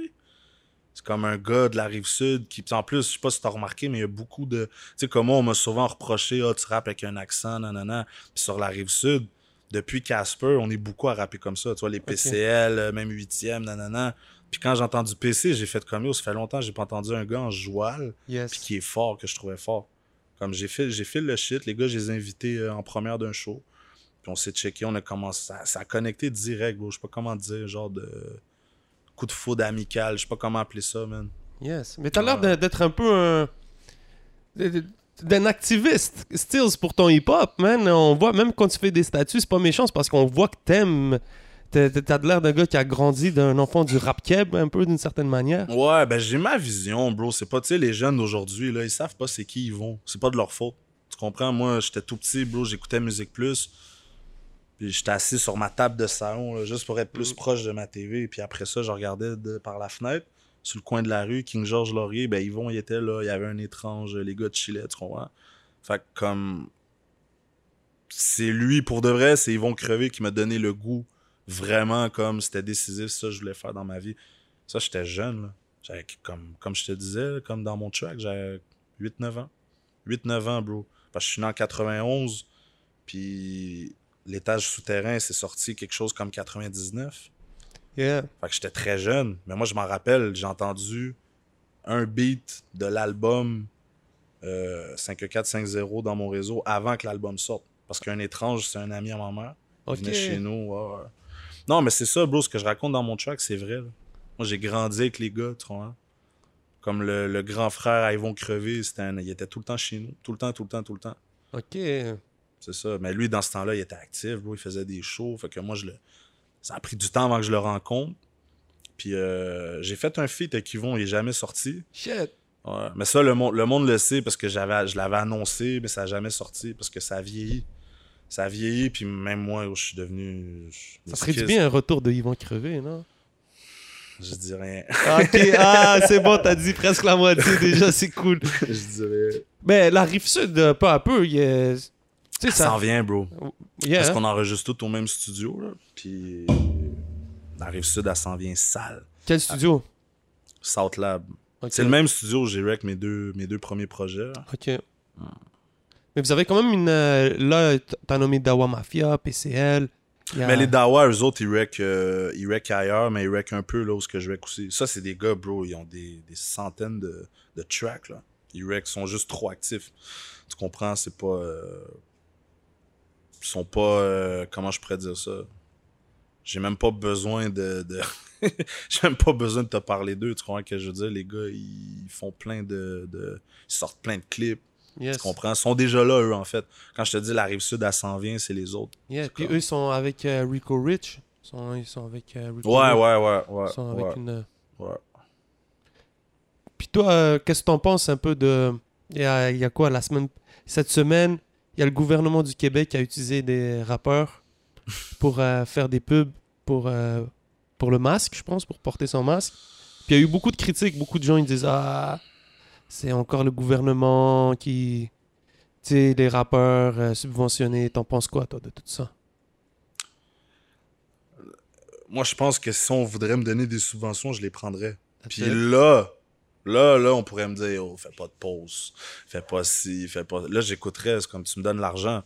C'est comme un gars de la rive sud qui, en plus, je sais pas si t'as remarqué, mais il y a beaucoup de. Tu sais, comme moi, on m'a souvent reproché, ah, tu rappes avec un accent, nanana. Puis sur la rive sud, depuis Casper, on est beaucoup à rapper comme ça. Tu vois, les PCL, euh, même 8e, nanana. Puis quand j'ai entendu PC, j'ai fait comme yo, ça fait longtemps que j'ai pas entendu un gars en joual, Yes. puis qui est fort, que je trouvais fort. Comme j'ai fait, j'ai fait le shit, les gars, je les ai invités euh, en première d'un show. Puis on s'est checké, on a commencé, ça, ça a connecté direct, bro. Je sais pas comment dire, genre de coup de foudre amical, je sais pas comment appeler ça, man. Yes. Mais t'as l'air d'être un peu un. d'un activiste, Stills, pour ton hip-hop, man. On voit, même quand tu fais des statuts, c'est pas méchant, c'est parce qu'on voit que t'aimes. T'as t'as l'air d'un gars qui a grandi d'un enfant du rap keb, un peu, d'une certaine manière. Ouais, ben j'ai ma vision, bro. C'est pas, tu sais, les jeunes d'aujourd'hui, là, ils savent pas c'est qui ils vont. C'est pas de leur faute. Tu comprends? Moi, j'étais tout petit, bro, j'écoutais Musique Plus. Puis j'étais assis sur ma table de salon, là, juste pour être plus Mhm. proche de ma TV. Puis après ça, je regardais de- par la fenêtre, sur le coin de la rue, King George Laurier, ben Yvon, il était là, il y avait un étrange, les gars de Chile, tu comprends? Fait que comme. C'est lui, pour de vrai, c'est Yvon Crevé qui m'a donné le goût, vraiment, comme c'était décisif, ça, je voulais faire dans ma vie. Ça, j'étais jeune, là. J'avais, comme, comme je te disais, comme dans mon track, j'avais 8-9 ans. 8-9 ans, bro. Parce que je suis né en 91, puis l'étage souterrain, c'est sorti quelque chose comme 99. Yeah. Fait que j'étais très jeune. Mais moi, je m'en rappelle, j'ai entendu un beat de l'album euh, 5450 dans mon réseau avant que l'album sorte. Parce qu'un étrange, c'est un ami à ma mère. Il venait chez nous. Non, mais c'est ça, bro, ce que je raconte dans mon track, c'est vrai. là. Moi, j'ai grandi avec les gars, tu vois. Comme le, le grand frère à Yvon Crevé, c'était un- il était tout le temps chez nous. Tout le temps, tout le temps, tout le temps. Ok. C'est ça. Mais lui, dans ce temps-là, il était actif, bro. Il faisait des shows. Fait que moi, je le... ça a pris du temps avant que je le rencontre. Puis euh, j'ai fait un feat avec Yvon, il est jamais sorti. Shit. Ouais. Mais ça, le monde, le monde le sait parce que j'avais, je l'avais annoncé, mais ça n'a jamais sorti parce que ça a vieilli. Ça a vieilli, puis même moi, je suis devenu. je- Ça serait du bien un retour de Yvon Crevé, non? Je dis rien. Ok, ah, c'est bon, t'as dit presque la moitié déjà, c'est cool. je dirais. Mais la rive sud, euh, peu à peu, il y Ça s'en vient, bro. Yeah, Parce hein? qu'on enregistre tout au même studio, là. Puis. La rive sud, elle s'en vient sale. Quel studio? South Lab. C'est le même studio où j'ai rec mes deux, mes deux premiers projets. Ok. Mais vous avez quand même une. euh, là, t'as nommé Dawa Mafia, PCL. Mais les Dawa, eux autres, ils rec, euh, ils rec ailleurs, mais ils rec un peu là où ce que je rec aussi. Ça, c'est des gars, bro, ils ont des, des centaines de, de tracks, là. Ils rec sont juste trop actifs. Tu comprends? C'est pas... euh, sont pas... euh, Comment je pourrais dire ça? J'ai même pas besoin de... de... J'ai même pas besoin de te parler d'eux, tu comprends ce que je veux dire? Les gars, ils font plein de... de... Ils sortent plein de clips, Yes. tu comprends? Ils sont déjà là, eux, en fait. Quand je te dis la Rive-Sud, elle s'en vient, c'est les autres. Yeah, Puis comme- eux, ils sont avec euh, Rico Rich. Ils sont, ils sont avec euh, Rico Ouais, Rich. ouais, ouais, ouais. Ils sont ouais, avec une. ouais. Puis toi, qu'est-ce que t'en penses un peu de. Il y a, il y a quoi la semaine. Cette semaine, il y a le gouvernement du Québec qui a utilisé des rappeurs pour euh, faire des pubs pour, euh, pour le masque, je pense, pour porter son masque. Puis il y a eu beaucoup de critiques. Beaucoup de gens ils disent Ah, c'est encore le gouvernement qui. Tu sais, les rappeurs euh, subventionnés. T'en penses quoi, toi, de tout ça? Moi, je pense que si on voudrait me donner des subventions, je les prendrais. Puis là, là, là, on pourrait me dire, oh, fais pas de pause, fais pas ci, fais pas. Là, j'écouterais, c'est comme tu me donnes l'argent.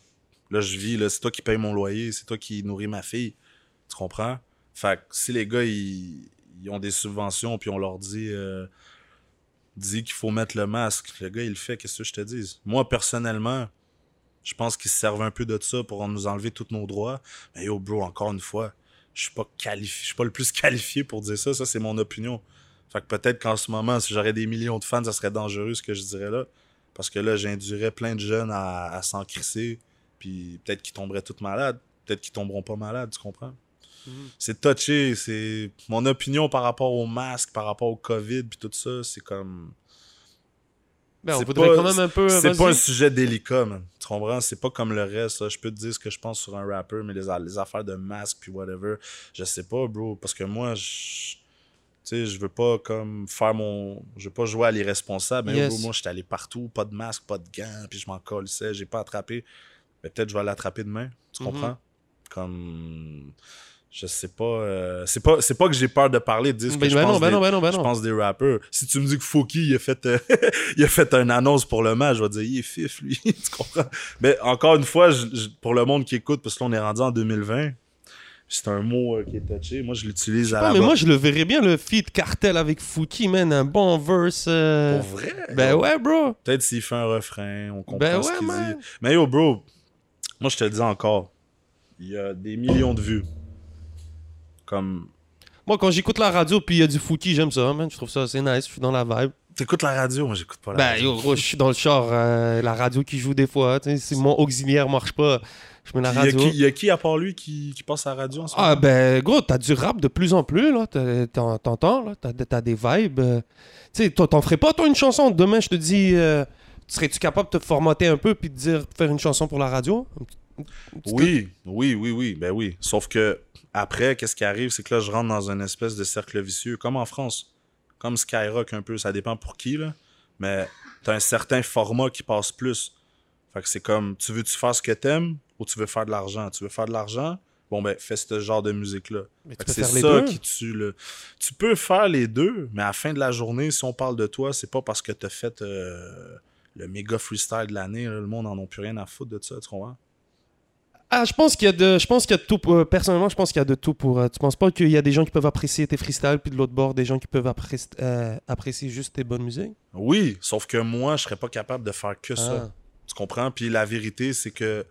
Là, je vis, là, c'est toi qui paye mon loyer, c'est toi qui nourris ma fille. Tu comprends? Fait que si les gars, ils, ont des subventions, puis on leur dit, euh, dit qu'il faut mettre le masque, le gars, il le fait, qu'est-ce que je te dis? Moi, personnellement, je pense qu'ils se servent un peu de ça pour nous enlever tous nos droits. Mais yo, bro, encore une fois, je suis pas qualifié, je suis pas le plus qualifié pour dire ça. Ça, c'est mon opinion. Fait que peut-être qu'en ce moment, si j'aurais des millions de fans, ça serait dangereux ce que je dirais là. Parce que là, j'induirais plein de jeunes à, à s'en crisser. Puis peut-être qu'ils tomberaient tous malades. Peut-être qu'ils tomberont pas malades, tu comprends? C'est touché. C'est mon opinion par rapport au masque, par rapport au COVID, puis tout ça, c'est comme. Ben, C'est pas- quand même un peu. C'est pas un sujet délicat, man. Tu comprends? C'est pas comme le reste. là. Je peux te dire ce que je pense sur un rapper, mais les, les affaires de masque puis whatever, je sais pas, bro. Parce que moi, je. Tu sais, je veux pas comme faire mon. Je veux pas jouer à l'irresponsable. Mais Yes. moi, j'étais allé partout, pas de masque, pas de gants, puis je m'en colissais, j'ai pas attrapé. Mais peut-être je vais l'attraper demain. Tu Mhm. comprends? Comme. Je sais pas. euh, C'est pas, c'est pas que j'ai peur de parler, de dire ce Ben, que je ben pense ben des- non, ben non, ben je pense des rappeurs. Si tu me dis que Fouki, il a fait, euh, il a fait une annonce pour le match, je vais dire, il est fif, lui. tu comprends? Mais encore une fois, je- je- pour le monde qui écoute, parce que là, on est rendu en 2020, c'est un mot euh, qui est touché. Moi, je l'utilise à la mais moi, je le verrais bien, le feat cartel avec Fouki, man. Un bon verse. euh, Pour vrai? Ben ouais, bro. Peut-être s'il fait un refrain, on comprend Ben ce ouais, qu'il man. dit. Mais yo, bro, moi, je te le dis encore. Il y a des millions de vues. Comme. Moi, quand j'écoute la radio puis il y a du Fouki, j'aime ça, man. Je trouve ça assez nice. Je suis dans la vibe. T'écoutes la radio? Moi, j'écoute pas la Ben, radio. yo, gros, je suis dans le char. euh, la radio qui joue des fois. tu sais, Si mon auxiliaire marche pas, je mets la Il y, a radio. qui, il y a qui, à part lui, qui, qui passe à la radio en ce Ah, moment? ben, gros, t'as du rap de plus en plus, là. T'entends, là. T'as des vibes. euh. Tu sais, t'en ferais pas, toi, une chanson? Demain, je te dis, euh, serais-tu capable de te formater un peu puis de dire, faire une chanson pour la radio? Oui, oui, oui, oui, ben oui. Sauf que après, qu'est-ce qui arrive, c'est que là, je rentre dans une espèce de cercle vicieux, comme en France, comme Skyrock un peu. Ça dépend pour qui là, mais t'as un certain format qui passe plus. Fait que c'est comme, tu veux-tu faire ce que t'aimes? Ou tu veux faire de l'argent? Tu veux faire de l'argent, bon ben fais ce genre de musique là. Mais tu Fait que peux c'est ça deux. qui tue le. Tu peux faire les deux, mais à la fin de la journée, si on parle de toi, c'est pas parce que t'as fait euh, le méga freestyle de l'année. Le monde en a plus rien à foutre de ça, tu comprends? Ah, je pense qu'il y a de, je pense qu'il y a de tout. pour- euh, personnellement, je pense qu'il y a de tout pour. euh, tu penses pas qu'il y a des gens qui peuvent apprécier tes freestyles, puis de l'autre bord, des gens qui peuvent apprécier, euh, apprécier juste tes bonnes musiques? Oui, sauf que moi, je serais pas capable de faire que ça. Ah. Tu comprends? Puis la vérité, c'est que,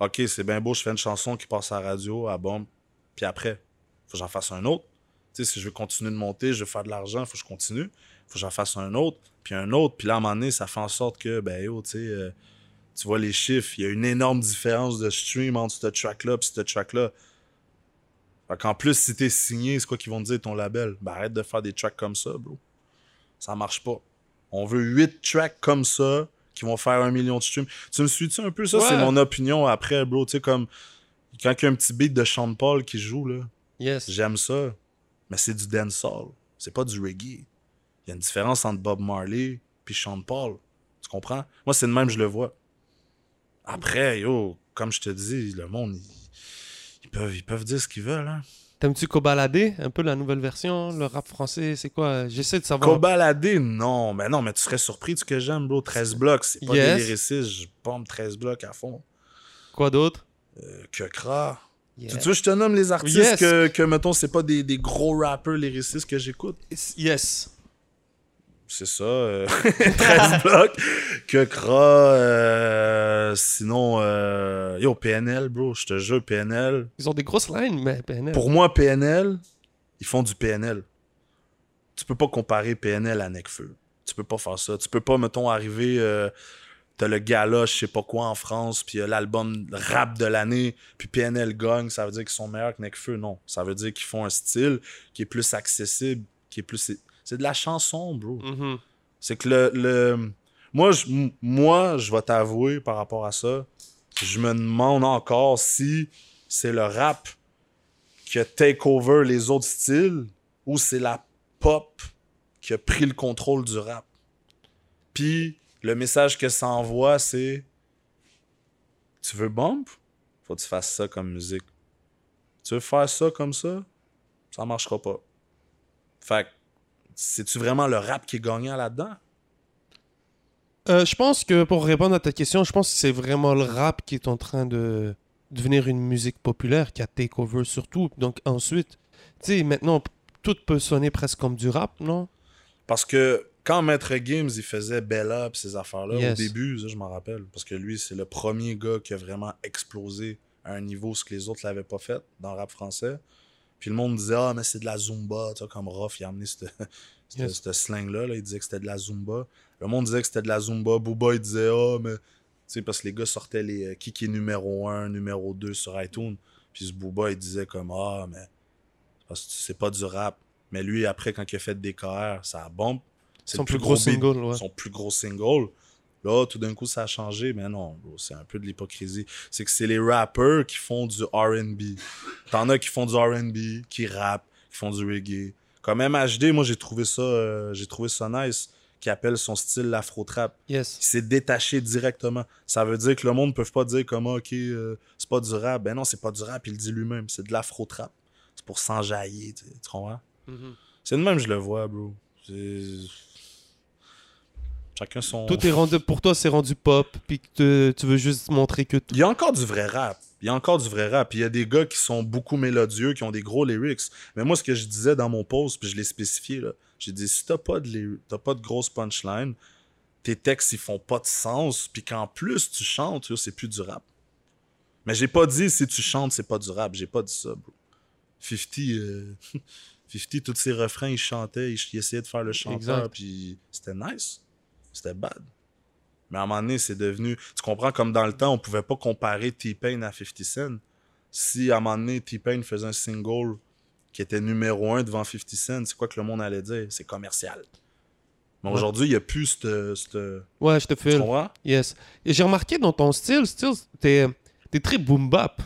OK, c'est bien beau, je fais une chanson qui passe à la radio, à bombe, puis après, faut que j'en fasse un autre. Tu sais, si je veux continuer de monter, je veux faire de l'argent, faut que je continue. Faut que j'en fasse un autre, puis un autre. Puis là, à un moment donné, ça fait en sorte que, ben yo, tu sais, euh, tu vois les chiffres, il y a une énorme différence de stream entre ce track-là et ce track-là. Fait qu'en plus, si t'es signé, c'est quoi qu'ils vont te dire ton label? Ben arrête de faire des tracks comme ça, bro. Ça marche pas. On veut 8 tracks comme ça qui vont faire un million de streams. Tu me suis-tu un peu? Ça, Ouais. c'est mon opinion après, bro. Tu sais, comme quand il y a un petit beat de Sean Paul qui joue, là, Yes. j'aime ça. Mais c'est du dancehall. C'est pas du reggae. Il y a une différence entre Bob Marley puis Sean Paul. Tu comprends? Moi, c'est de même, je le vois. Après, yo, comme je te dis, le monde, ils, ils peuvent, ils peuvent dire ce qu'ils veulent, hein. T'aimes-tu Cobalader Un peu la nouvelle version, le rap français, c'est quoi? J'essaie de savoir. Cobalader, non. Mais non, mais tu serais surpris de ce que j'aime, bro. 13 blocs, c'est pas Yes. des lyricistes. Je pompe 13 blocs à fond. Quoi d'autre? Euh, que cra. Yeah. Tu, tu veux que je te nomme les artistes Yes. que, que, mettons, c'est pas des, des gros rappeurs lyricistes que j'écoute? Yes. C'est ça. euh, 13 blocs. Que cra. euh, sinon, euh, yo, PNL, bro. Je te jure, PNL. Ils ont des grosses lines, mais PNL. Pour moi, PNL, ils font du PNL. Tu peux pas comparer PNL à Necfeu. Tu peux pas faire ça. Tu peux pas, mettons, arriver. euh, T'as le gala, je sais pas quoi en France, puis l'album rap de l'année, puis PNL gagne, ça veut dire qu'ils sont meilleurs que Necfeu. Non. Ça veut dire qu'ils font un style qui est plus accessible, qui est plus. C'est- de la chanson, bro. Mhm. C'est que le. le- Moi, je, moi, je vais t'avouer par rapport à ça. Je me demande encore si c'est le rap qui a take over les autres styles ou c'est la pop qui a pris le contrôle du rap. Puis le message que ça envoie, c'est Tu veux bump? Faut que tu fasses ça comme musique. Tu veux faire ça comme ça? Ça marchera pas. Fait que, c'est-tu vraiment le rap qui est gagnant là-dedans? Euh, je pense que pour répondre à ta question, je pense que c'est vraiment le rap qui est en train de devenir une musique populaire, qui a take over surtout. Donc ensuite, tu sais, maintenant, tout peut sonner presque comme du rap, non? Parce que quand Maître Games, il faisait Bella pis ces affaires-là, Yes. au début, ça, je m'en rappelle. Parce que lui, c'est le premier gars qui a vraiment explosé à un niveau ce que les autres l'avaient pas fait dans le rap français. Puis le monde disait, ah, mais c'est de la Zumba, tu vois, comme Ruff, il a amené cette, cette, Yes. slang-là, là, il disait que c'était de la Zumba. Le monde disait que c'était de la Zumba. Booba, il disait, ah, mais. Tu sais, parce que les gars sortaient les euh, est numéro 1, numéro 2 sur iTunes. Puis ce Booba, il disait comme Ah, mais parce que c'est pas du rap. Mais lui, après, quand il a fait DKR, ça a bombe. C'est Son le plus gros single, ouais. Son plus gros single. Là, tout d'un coup, ça a changé. Mais non, c'est un peu de l'hypocrisie. C'est que c'est les rappers qui font du RB. T'en as qui font du RB, qui rappent, qui font du reggae. Comme MHD, moi, j'ai trouvé ça, euh, j'ai trouvé ça nice, qui appelle son style l'afro-trap. Yes. Il s'est détaché directement. Ça veut dire que le monde ne peut pas dire comme ok, euh, c'est pas du rap. Ben non, c'est pas du rap, il le dit lui-même. C'est de l'afro-trap. C'est pour s'enjailler, tu comprends? C'est de même, je le vois, bro. Chacun son. Tout est rendu, pour toi, c'est rendu pop, puis que te- tu veux juste montrer que tout. Il y a encore du vrai rap. Il y a encore du vrai rap. Puis Il y a des gars qui sont beaucoup mélodieux, qui ont des gros lyrics. Mais moi, ce que je disais dans mon post, puis je l'ai spécifié, là, j'ai dit si t'as pas de t'as pas de grosses punchlines, tes textes ils font pas de sens, puis qu'en plus tu chantes, c'est plus du rap. Mais j'ai pas dit si tu chantes, c'est pas du rap. J'ai pas dit ça, bro. 50, euh, 50 tous ses refrains, il chantait, il, essayait de faire le chanteur, Exact. puis c'était nice. C'était bad. Mais à un moment donné, c'est devenu. Tu comprends, comme dans le temps, on pouvait pas comparer T-Pain à 50 Cent. Si à un moment donné, T-Pain faisait un single qui était numéro un devant 50 Cent, c'est quoi que le monde allait dire? C'est commercial. Mais Ouais. aujourd'hui, il n'y a plus cette. Ouais, je te Tu comprends? Yes. Et j'ai remarqué dans ton style, style t'es es très boom bap.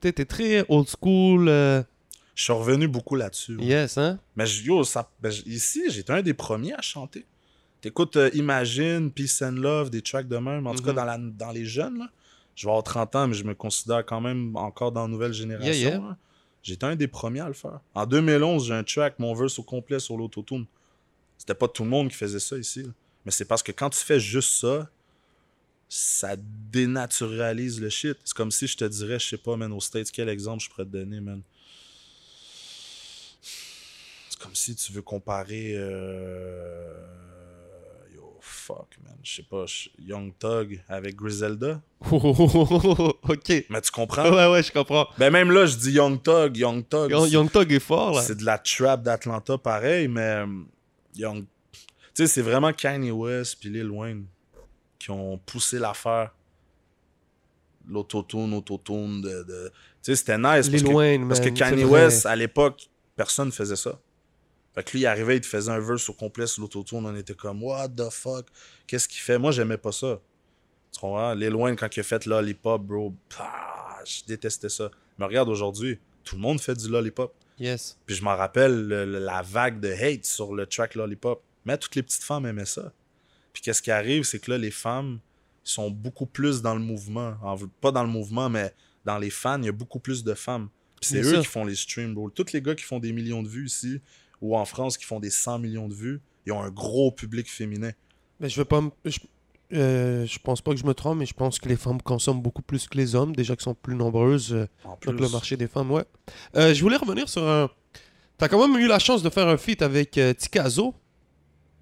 T'es t'es très old school. euh, Je suis revenu beaucoup là-dessus. Yes, hein? Mais yo, ça, ben, ici, j'étais un des premiers à chanter. T'écoutes euh, Imagine, Peace and Love, des tracks de même. En tout cas, Mhm. dans, la, dans les jeunes, là, je vais avoir 30 ans, mais je me considère quand même encore dans la nouvelle génération. Yeah, yeah. là. J'étais un des premiers à le faire. En 2011, j'ai un track, mon verse au complet sur l'autotune. C'était pas tout le monde qui faisait ça ici. là. Mais c'est parce que quand tu fais juste ça, ça dénaturalise le shit. C'est comme si je te dirais, je sais pas, man, aux States, quel exemple je pourrais te donner, man? C'est comme si tu veux comparer. euh, fuck, man. Je sais pas, Young Thug avec Griselda. ok. Mais tu comprends? Ouais, ouais, je comprends. Ben, même là, je dis Young Thug, Young Thug. Young, Young Thug est fort, là. C'est de la trap d'Atlanta pareil, mais euh, Young. Tu sais, c'est vraiment Kanye West puis Lil Wayne qui ont poussé l'affaire. L'autotune, autotune de. de... Tu sais, c'était nice. parce Lil que- Wayne, Parce que man, Kanye c'est vrai. West, à l'époque, personne ne faisait ça. Fait que lui, il arrivait, il te faisait un verse au complet sur l'autotune. On était comme, what the fuck? Qu'est-ce qu'il fait? Moi, j'aimais pas ça. Tu comprends? Lil Wayne, quand il a fait Lollipop, bro, pah, je détestais ça. Mais regarde, aujourd'hui, tout le monde fait du Lollipop. Yes. Puis je m'en rappelle le- le- la vague de hate sur le track Lollipop. Mais toutes les petites femmes aimaient ça. Puis qu'est-ce qui arrive, c'est que là, les femmes sont beaucoup plus dans le mouvement. En- pas dans le mouvement, mais dans les fans, il y a beaucoup plus de femmes. Puis c'est C'est eux ça. qui font les streams, bro. Tous les gars qui font des millions de vues ici, ou en France qui font des 100 millions de vues, ils ont un gros public féminin. Mais je veux pas Je, euh, je pense pas que je me trompe, mais je pense que les femmes consomment beaucoup plus que les hommes, déjà qui sont plus nombreuses. euh, En plus. Donc le marché des femmes, ouais. Euh, je voulais revenir sur un. T'as quand même eu la chance de faire un feat avec euh, Tikazo.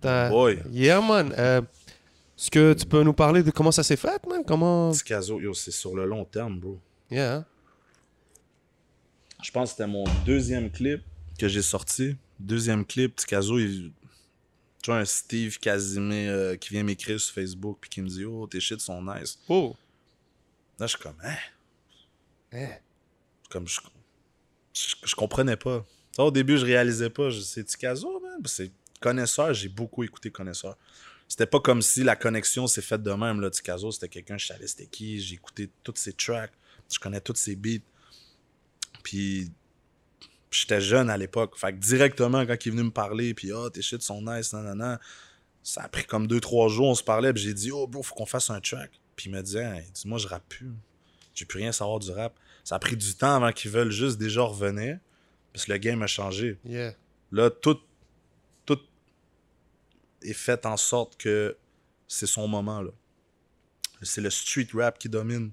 Boy. Yeah, man. Est-ce que tu peux nous parler de comment ça s'est fait, man? Comment. Tikazo, yo, c'est sur le long terme, bro. Yeah. hein? Je pense que c'était mon deuxième clip que j'ai sorti. Deuxième clip, Tikazo, il... tu vois, un Steve Casimir euh, qui vient m'écrire sur Facebook puis qui me dit Oh, tes shit sont nice. Oh. Là, je suis comme Hein? Hein? Comme je, je, je comprenais pas. Ça, au début, je réalisais pas. Je- C'est Tikazo, man. C'est connaisseur, j'ai beaucoup écouté connaisseur. C'était pas comme si la connexion s'est faite de même. Là, Tikazo, c'était quelqu'un, je savais c'était qui, j'ai écouté tous ses tracks, je connais tous ses beats. Puis j'étais jeune à l'époque. Fait que directement, quand il est venu me parler, puis oh, tes shit sont nice, nanana, ça a pris comme deux, trois jours, on se parlait, puis j'ai dit, oh, bro, faut qu'on fasse un track. Puis il me disait, Hey, dis-moi, je rappe plus. J'ai plus rien à savoir du rap. Ça a pris du temps avant qu'ils veulent juste déjà revenir, parce que le game a changé. Yeah. Là, tout, tout est fait en sorte que c'est son moment. là. C'est le street rap qui domine.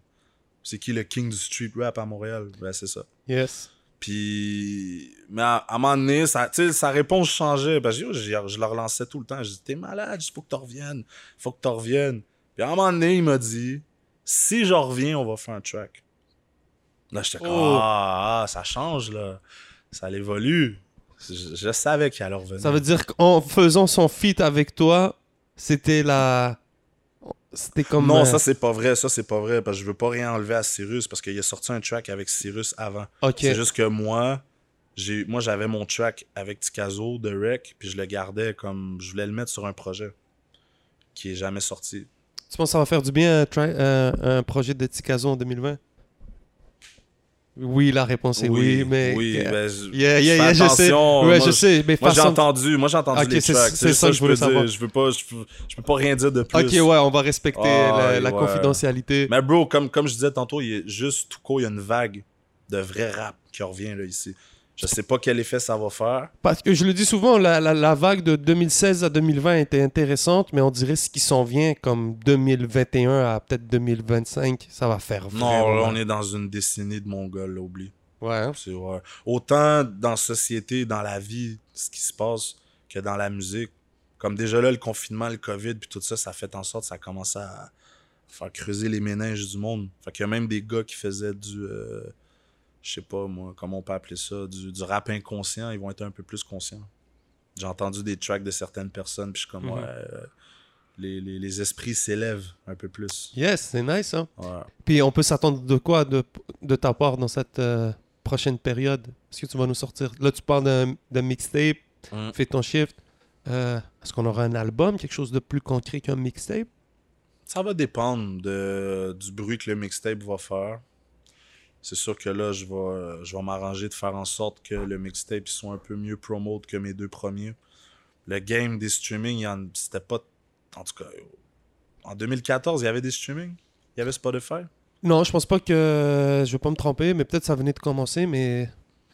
C'est qui le king du street rap à Montréal? Ben, c'est ça. Yes. Puis, mais à, à un moment donné, ça, sa réponse changeait. Ben, je, je, je le relançais tout le temps. Je dis, t'es malade, il faut que tu reviennes. faut que tu reviennes. Puis à un moment donné, il m'a dit, si je reviens, on va faire un track. Là, j'étais comme, Oh. ah, ah, ça change, là. Ça évolue. Je, je savais qu'il allait revenir. Ça veut dire qu'en faisant son feat avec toi, c'était la. C'était comme. Non, euh, ça c'est pas vrai, ça c'est pas vrai, parce que je veux pas rien enlever à Cyrus, parce qu'il a sorti un track avec Cyrus avant. C'est juste que moi, j'ai, moi j'avais mon track avec Tikazo de Rec, puis je le gardais comme, je voulais le mettre sur un projet qui est jamais sorti. Tu penses que ça va faire du bien un, try- euh, un projet de Tikazo en 2020 Oui, la réponse est oui, mais. Oui, Yeah, ben, je- yeah, yeah, yeah, je sais. attention, Ouais, moi, je sais, mais Moi j'ai entendu, moi j'ai entendu Ok, les tracks. c'est C'est ça que je voulais dire. savoir. Je veux pas, je peux, je peux pas rien dire de plus. Ok, ouais, on va respecter Ah, la, la ouais. confidentialité. Mais bro, comme, comme je disais tantôt, il y a juste tout court, il y a une vague de vrai rap qui revient là ici. Je sais pas quel effet ça va faire. Parce que je le dis souvent, la, la- la vague de 2016 à 2020 était intéressante, mais on dirait ce qui s'en vient comme 2021 à peut-être 2025, ça va faire Non, vraiment là, on est dans une décennie de Mongols, là, oublie. Ouais, hein? C'est ouais. Autant dans la société, dans la vie, ce qui se passe, que dans la musique. Comme déjà là, le confinement, le COVID, puis tout ça, ça fait en sorte que ça commence à faire creuser les méninges du monde. Fait qu'il y a même des gars qui faisaient du. euh, je sais pas, moi, comment on peut appeler ça, du, du rap inconscient, ils vont être un peu plus conscients. J'ai entendu des tracks de certaines personnes, puis je suis comme, Mhm. ouais, euh, les, les, les esprits s'élèvent un peu plus. Yes, c'est nice, hein? Ouais. Puis on peut s'attendre de quoi de, de ta part dans cette euh, prochaine période? Est-ce que tu vas nous sortir? Là, tu parles d'un d'un mixtape, Mm. fais ton shift. Euh, Est-ce qu'on aura un album, quelque chose de plus concret qu'un mixtape? Ça va dépendre de, du bruit que le mixtape va faire. C'est sûr que là, je vais, je vais m'arranger de faire en sorte que le mixtape soit un peu mieux promote que mes deux premiers. Le game des streaming, il y en- c'était pas. En tout cas, en 2014, il y avait des streamings. Il y avait Spotify? Non, je pense pas que. Je vais pas me tromper, mais peut-être ça venait de commencer, mais.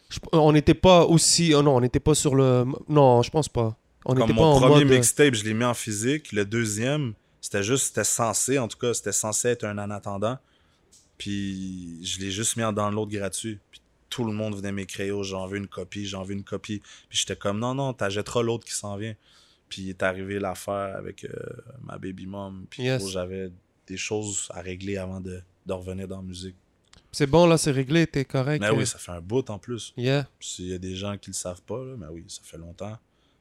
je- on n'était pas aussi. oh non, on n'était pas sur le. Non, je pense pas. On Comme n'était pas mon premier mode. euh, mixtape, je l'ai mis en physique. Le deuxième, c'était juste, c'était censé, en tout cas, c'était censé être un en attendant. Puis je l'ai juste mis en download gratuit. Puis tout le monde venait m'écrire, oh, j'en veux une copie, j'en veux une copie. Puis j'étais comme, non, non, t'achèteras l'autre qui s'en vient. Puis il est arrivé l'affaire avec euh, ma baby mom. Puis Yes. gros, j'avais des choses à régler avant de, de revenir dans la musique. C'est bon, là, c'est réglé, t'es correct. Mais euh, oui, ça fait un bout en plus. Yeah. S'il y a des gens qui le savent pas, là, mais oui, ça fait longtemps.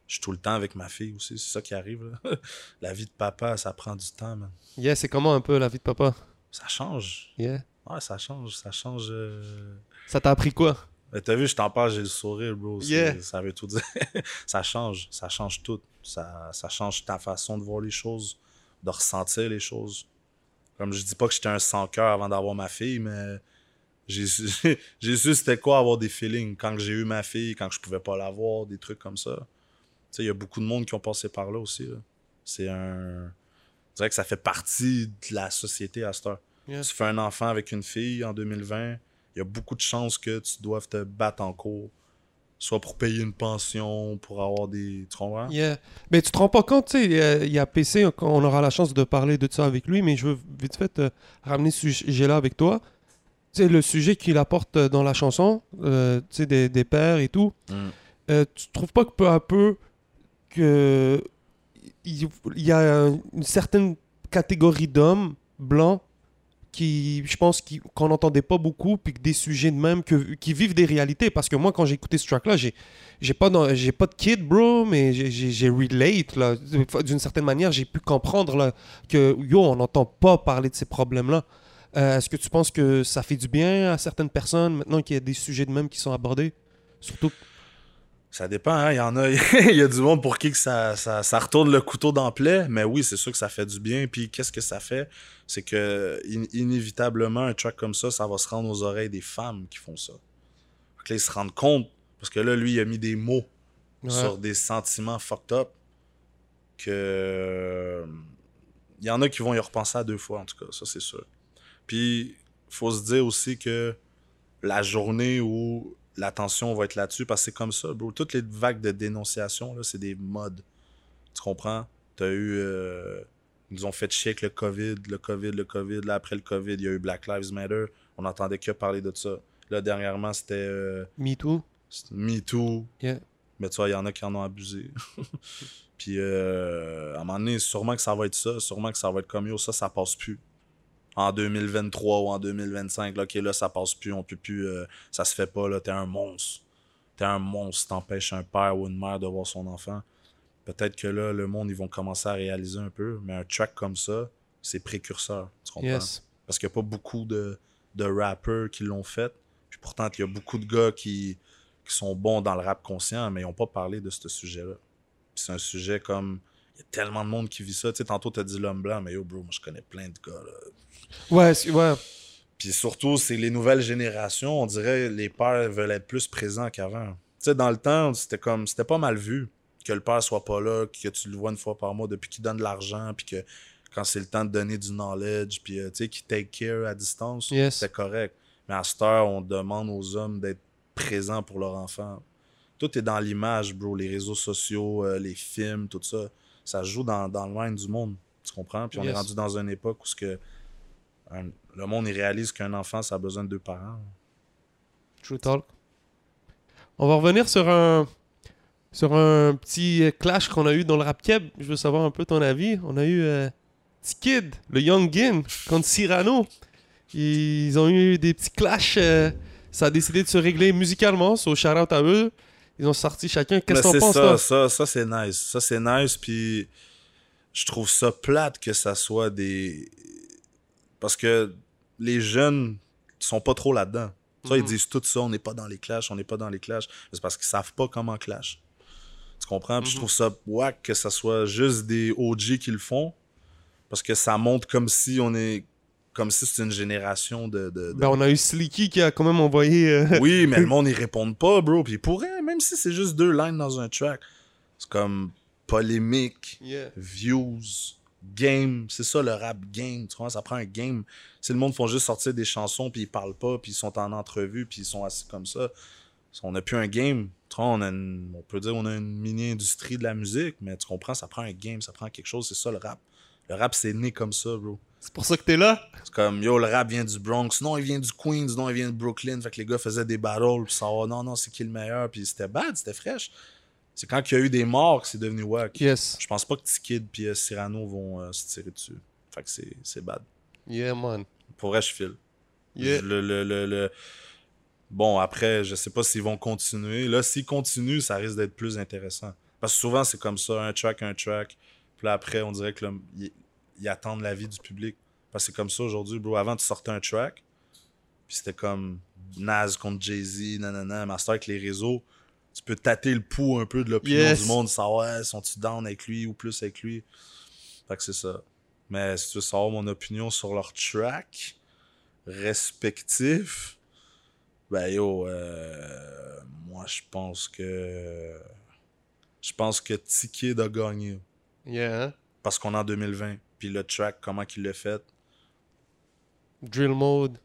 Je suis tout le temps avec ma fille aussi, c'est ça qui arrive. là. la vie de papa, ça prend du temps, man. Yeah, c'est comment un peu la vie de papa? Ça change. Yeah. Ouais, ça change, ça change. euh. Ça t'a appris quoi? T'as vu, je t'en parle, j'ai le sourire, bro. Yeah. Ça veut tout dire. ça change, ça change tout. Ça, ça change ta façon de voir les choses, de ressentir les choses. Comme je dis pas que j'étais un sans cœur avant d'avoir ma fille, mais j'ai su, su c'était quoi avoir des feelings? Quand j'ai eu ma fille, quand je pouvais pas l'avoir, des trucs comme ça. Tu sais, il y a beaucoup de monde qui ont passé par là aussi. C'est un. Je dirais que ça fait partie de la société à cette heure. Yeah. Tu fais un enfant avec une fille en 2020, il y a beaucoup de chances que tu doives te battre en cours. Soit pour payer une pension, pour avoir des. Tu comprends? Yeah. Mais tu te rends pas compte, tu sais, euh, il y a PC, on aura la chance de parler de ça avec lui, mais je veux vite fait euh, ramener ce sujet-là avec toi. Tu sais, le sujet qu'il apporte euh, dans la chanson, euh, tu sais, des, des pères et tout, Mm. euh, tu trouves pas que peu à peu, que il y a une certaine catégorie d'hommes blancs qui, je pense, qui- qu'on n'entendait pas beaucoup, puis que des sujets de même, que, qui vivent des réalités. Parce que moi, quand j'ai écouté ce track-là, j'ai, j'ai pas, pas de kid, bro, mais j'ai relate, là. D'une certaine manière, j'ai pu comprendre, là, que, yo, on n'entend pas parler de ces problèmes-là. Euh, est-ce que tu penses que ça fait du bien à certaines personnes, maintenant qu'il y a des sujets de même qui sont abordés? Surtout, Ça dépend, hein. Il y en a. Il y a du monde pour qui que ça, ça, ça retourne le couteau dans plaie. Mais oui, c'est sûr que ça fait du bien. Puis qu'est-ce que ça fait? C'est que in- inévitablement, un track comme ça, ça va se rendre aux oreilles des femmes qui font ça. Là, ils se rendent compte. Parce que là, lui, il a mis des mots ouais. sur des sentiments fucked up que il y en a qui vont y repenser à deux fois en tout cas ça c'est sûr puis faut se dire aussi que la journée où l'attention va être là-dessus parce que c'est comme ça bro toutes les vagues de dénonciation là c'est des modes tu comprends? T'as eu euh, ils ont fait chier avec le covid le covid le covid là après le covid il y a eu Black Lives Matter on n'entendait que parler de ça là dernièrement c'était euh, Me Too. Me Too Yeah. mais tu vois, il y en a qui en ont abusé. Puis euh, à un moment donné, sûrement que ça va être ça. Sûrement que ça va être comme yo, ça, ça passe plus. En 2023 ou en 2025, là, ok, là, ça passe plus, on peut plus, euh, ça se fait pas, là, t'es un monstre. T'es un monstre, t'empêches un père ou une mère de voir son enfant. Peut-être que là, le monde, ils vont commencer à réaliser un peu, mais un track comme ça, c'est précurseur. Tu comprends? Yes. Parce qu'il n'y a pas beaucoup de, de rappers qui l'ont fait. Puis pourtant, il y a beaucoup de gars qui, qui sont bons dans le rap conscient, mais ils n'ont pas parlé de ce sujet-là. C'est un sujet comme. Il y a tellement de monde qui vit ça. Tu sais, tantôt, tu as dit l'homme blanc, mais yo, bro, moi, je connais plein de gars. Là. Ouais, ouais. Puis surtout, c'est les nouvelles générations. On dirait les pères veulent être plus présents qu'avant. Tu sais, dans le temps, c'était comme. C'était pas mal vu que le père soit pas là, que tu le vois une fois par mois depuis qu'il donne de l'argent, puis que quand c'est le temps de donner du knowledge, puis euh, tu sais, qu'il take care à distance, Yes. c'est correct. Mais à cette heure, on demande aux hommes d'être présents pour leur enfant. Tout est dans l'image, bro. Les réseaux sociaux, euh, les films, tout ça. Ça joue dans, dans le mind du monde. Tu comprends? Puis on est rendu dans une époque où ce que, un- le monde il réalise qu'un enfant, ça a besoin de deux parents. True talk. On va revenir sur un sur un petit clash qu'on a eu dans le rap keb. Je veux savoir un peu ton avis. On a eu euh, T-Kid, le Young Gin, contre Cyrano. Ils ont eu des petits clashs. euh, ça a décidé de se régler musicalement. So, shout out à eux. Ils ont sorti chacun. Qu'est-ce c'est penses, ça, ça, ça c'est nice. Ça c'est nice, puis je trouve ça plate que ça soit des... Parce que les jeunes sont pas trop là-dedans. Ça, ils Mhm. disent tout ça, on n'est pas dans les clashs, on n'est pas dans les clashs. C'est parce qu'ils savent pas comment clash. Tu comprends? Puis je Mhm. trouve ça whack que ça soit juste des OG qui le font. Parce que ça montre comme si on est... Comme si c'était une génération de... de- de- Ben, on a eu Slicky qui a quand même envoyé. euh, oui, mais le monde, ils répondent pas, bro. Puis ils pourraient, même si c'est juste deux lines dans un track. C'est comme polémique, yeah. views, game. C'est ça le rap game. Tu vois, ça prend un game. Si le monde font juste sortir des chansons, puis ils parlent pas, puis ils sont en entrevue, puis ils sont assis comme ça. On n'a plus un game. Tu vois, on, a une- on peut dire on a une mini-industrie de la musique, mais tu comprends, ça prend un game, ça prend quelque chose. C'est ça le rap. Le rap, c'est né comme ça, bro. C'est pour ça que t'es là? C'est comme, yo, le rap vient du Bronx. Non, il vient du Queens. Non, il vient de Brooklyn. Fait que les gars faisaient des battles. Puis ça, oh, non, non, c'est qui le meilleur? Puis c'était bad, c'était fraîche. C'est quand il y a eu des morts que c'est devenu wack. Yes. Je pense pas que T-Kid puis euh, Cyrano vont euh, se tirer dessus. Fait que c'est bad. Yeah, man. Pour vrai, je file. Yeah. Le, le, le, le- Bon, après, je sais pas s'ils vont continuer. Là, s'ils continuent, ça risque d'être plus intéressant. Parce que souvent, c'est comme ça, un track, un track. Puis là, après, on dirait que le- ils attendent l'avis du public. Parce que c'est comme ça aujourd'hui, bro. Avant, tu sortais un track, puis c'était comme Nas contre Jay-Z, nanana. Temps, avec les réseaux, tu peux tâter le pouls un peu de l'opinion Yes. du monde, savoir, ouais, sont-tu down avec lui ou plus avec lui? Fait que c'est ça. Mais si tu veux savoir mon opinion sur leur track respectif, ben yo, euh, moi je pense que. Je pense que T-Kid a gagné. Yeah. hein? Parce qu'on est en 2020. Puis le track, comment qu'il l'a fait, Drill mode.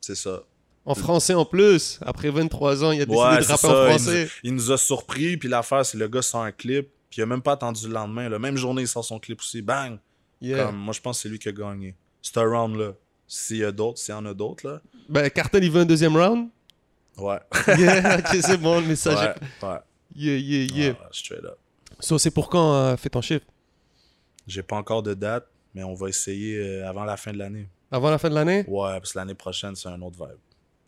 c'est ça. En français en plus. Après 23 ans, il a décidé Ouais, de c'est rapper ça. en Il français. nous, il nous a surpris. Puis l'affaire, c'est le gars sort un clip. Puis il a même pas attendu le lendemain. La même journée, il sort son clip aussi. Bang! Yeah. Comme, moi, je pense que c'est lui qui a gagné. C'est un round-là. S'il y a d'autres, s'il y en a d'autres, là. Ben, Cartel, il veut un deuxième round? Ouais. Yeah, ok, c'est bon, le message. ouais, est- ouais. Yeah, yeah, yeah. Straight up. So, c'est pour quand euh, fait ton chiffre? J'ai pas encore de date, mais on va essayer euh, avant la fin de l'année. Avant la fin de l'année? Ouais, parce que l'année prochaine, c'est un autre vibe.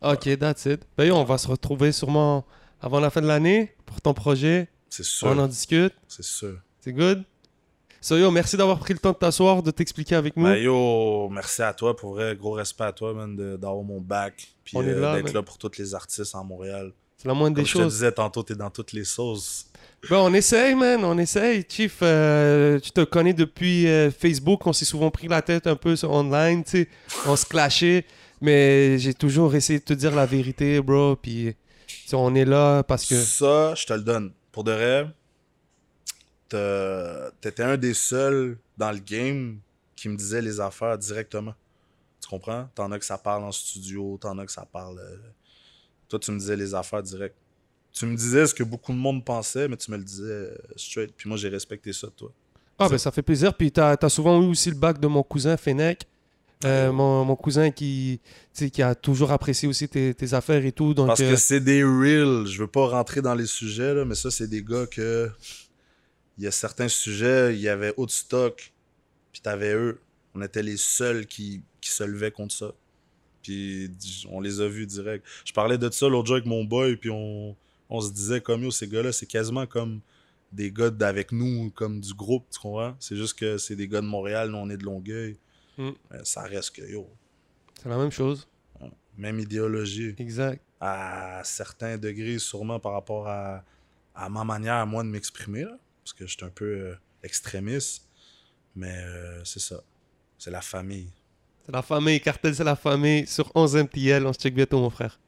Ok, that's it. Ben, yo, on va se retrouver sûrement avant la fin de l'année pour ton projet. C'est sûr. On en discute. C'est sûr. C'est good? So, yo, merci d'avoir pris le temps de t'asseoir, de t'expliquer avec nous. Ben yo, merci à toi, pour vrai, gros respect à toi, man, d'avoir mon bac, puis On est euh, là, d'être man. là pour tous les artistes en Montréal. C'est la moindre Comme des je te choses. disais tantôt, t'es dans toutes les sauces. Ben, on essaye, man, on essaye. Chief, euh, tu te connais depuis euh, Facebook, on s'est souvent pris la tête un peu sur online, tu sais, on se clashait, mais j'ai toujours essayé de te dire la vérité, bro, puis on est là parce que... Ça, je te le donne. Pour de vrai, t'as- t'étais un des seuls dans le game qui me disait les affaires directement. Tu comprends? T'en as que ça parle en studio, t'en as que ça parle. euh, Toi, tu me disais les affaires direct. Tu me disais ce que beaucoup de monde pensait, mais tu me le disais euh, straight. Puis moi, j'ai respecté ça de toi. Ah, ben ça fait plaisir, puis t'as as souvent eu aussi le bac de mon cousin Fennec, euh, mon, mon cousin qui, qui a toujours apprécié aussi tes, tes affaires et tout, donc... Parce euh, que c'est des real. Je veux pas rentrer dans les sujets, là, mais ça, c'est des gars que. Il y a certains sujets, il y avait Woodstock, puis t'avais eux. On était les seuls qui, qui se levaient contre ça. Puis on les a vus direct. Je parlais de ça l'autre jour avec mon boy, puis on, on se disait comme yo, ces gars-là, c'est quasiment comme des gars d'avec nous, comme du groupe, tu comprends? C'est juste que c'est des gars de Montréal, nous on est de Longueuil. Mm. Ça reste que, yo, C'est la même chose. même idéologie. Exact. À certains degrés, sûrement par rapport à, à ma manière, à moi, de m'exprimer, parce que je suis un peu euh, extrémiste. Mais euh, c'est ça. C'est la famille. La famille. Cartel, c'est la famille. Sur 11 MTL. On se check bientôt, mon frère.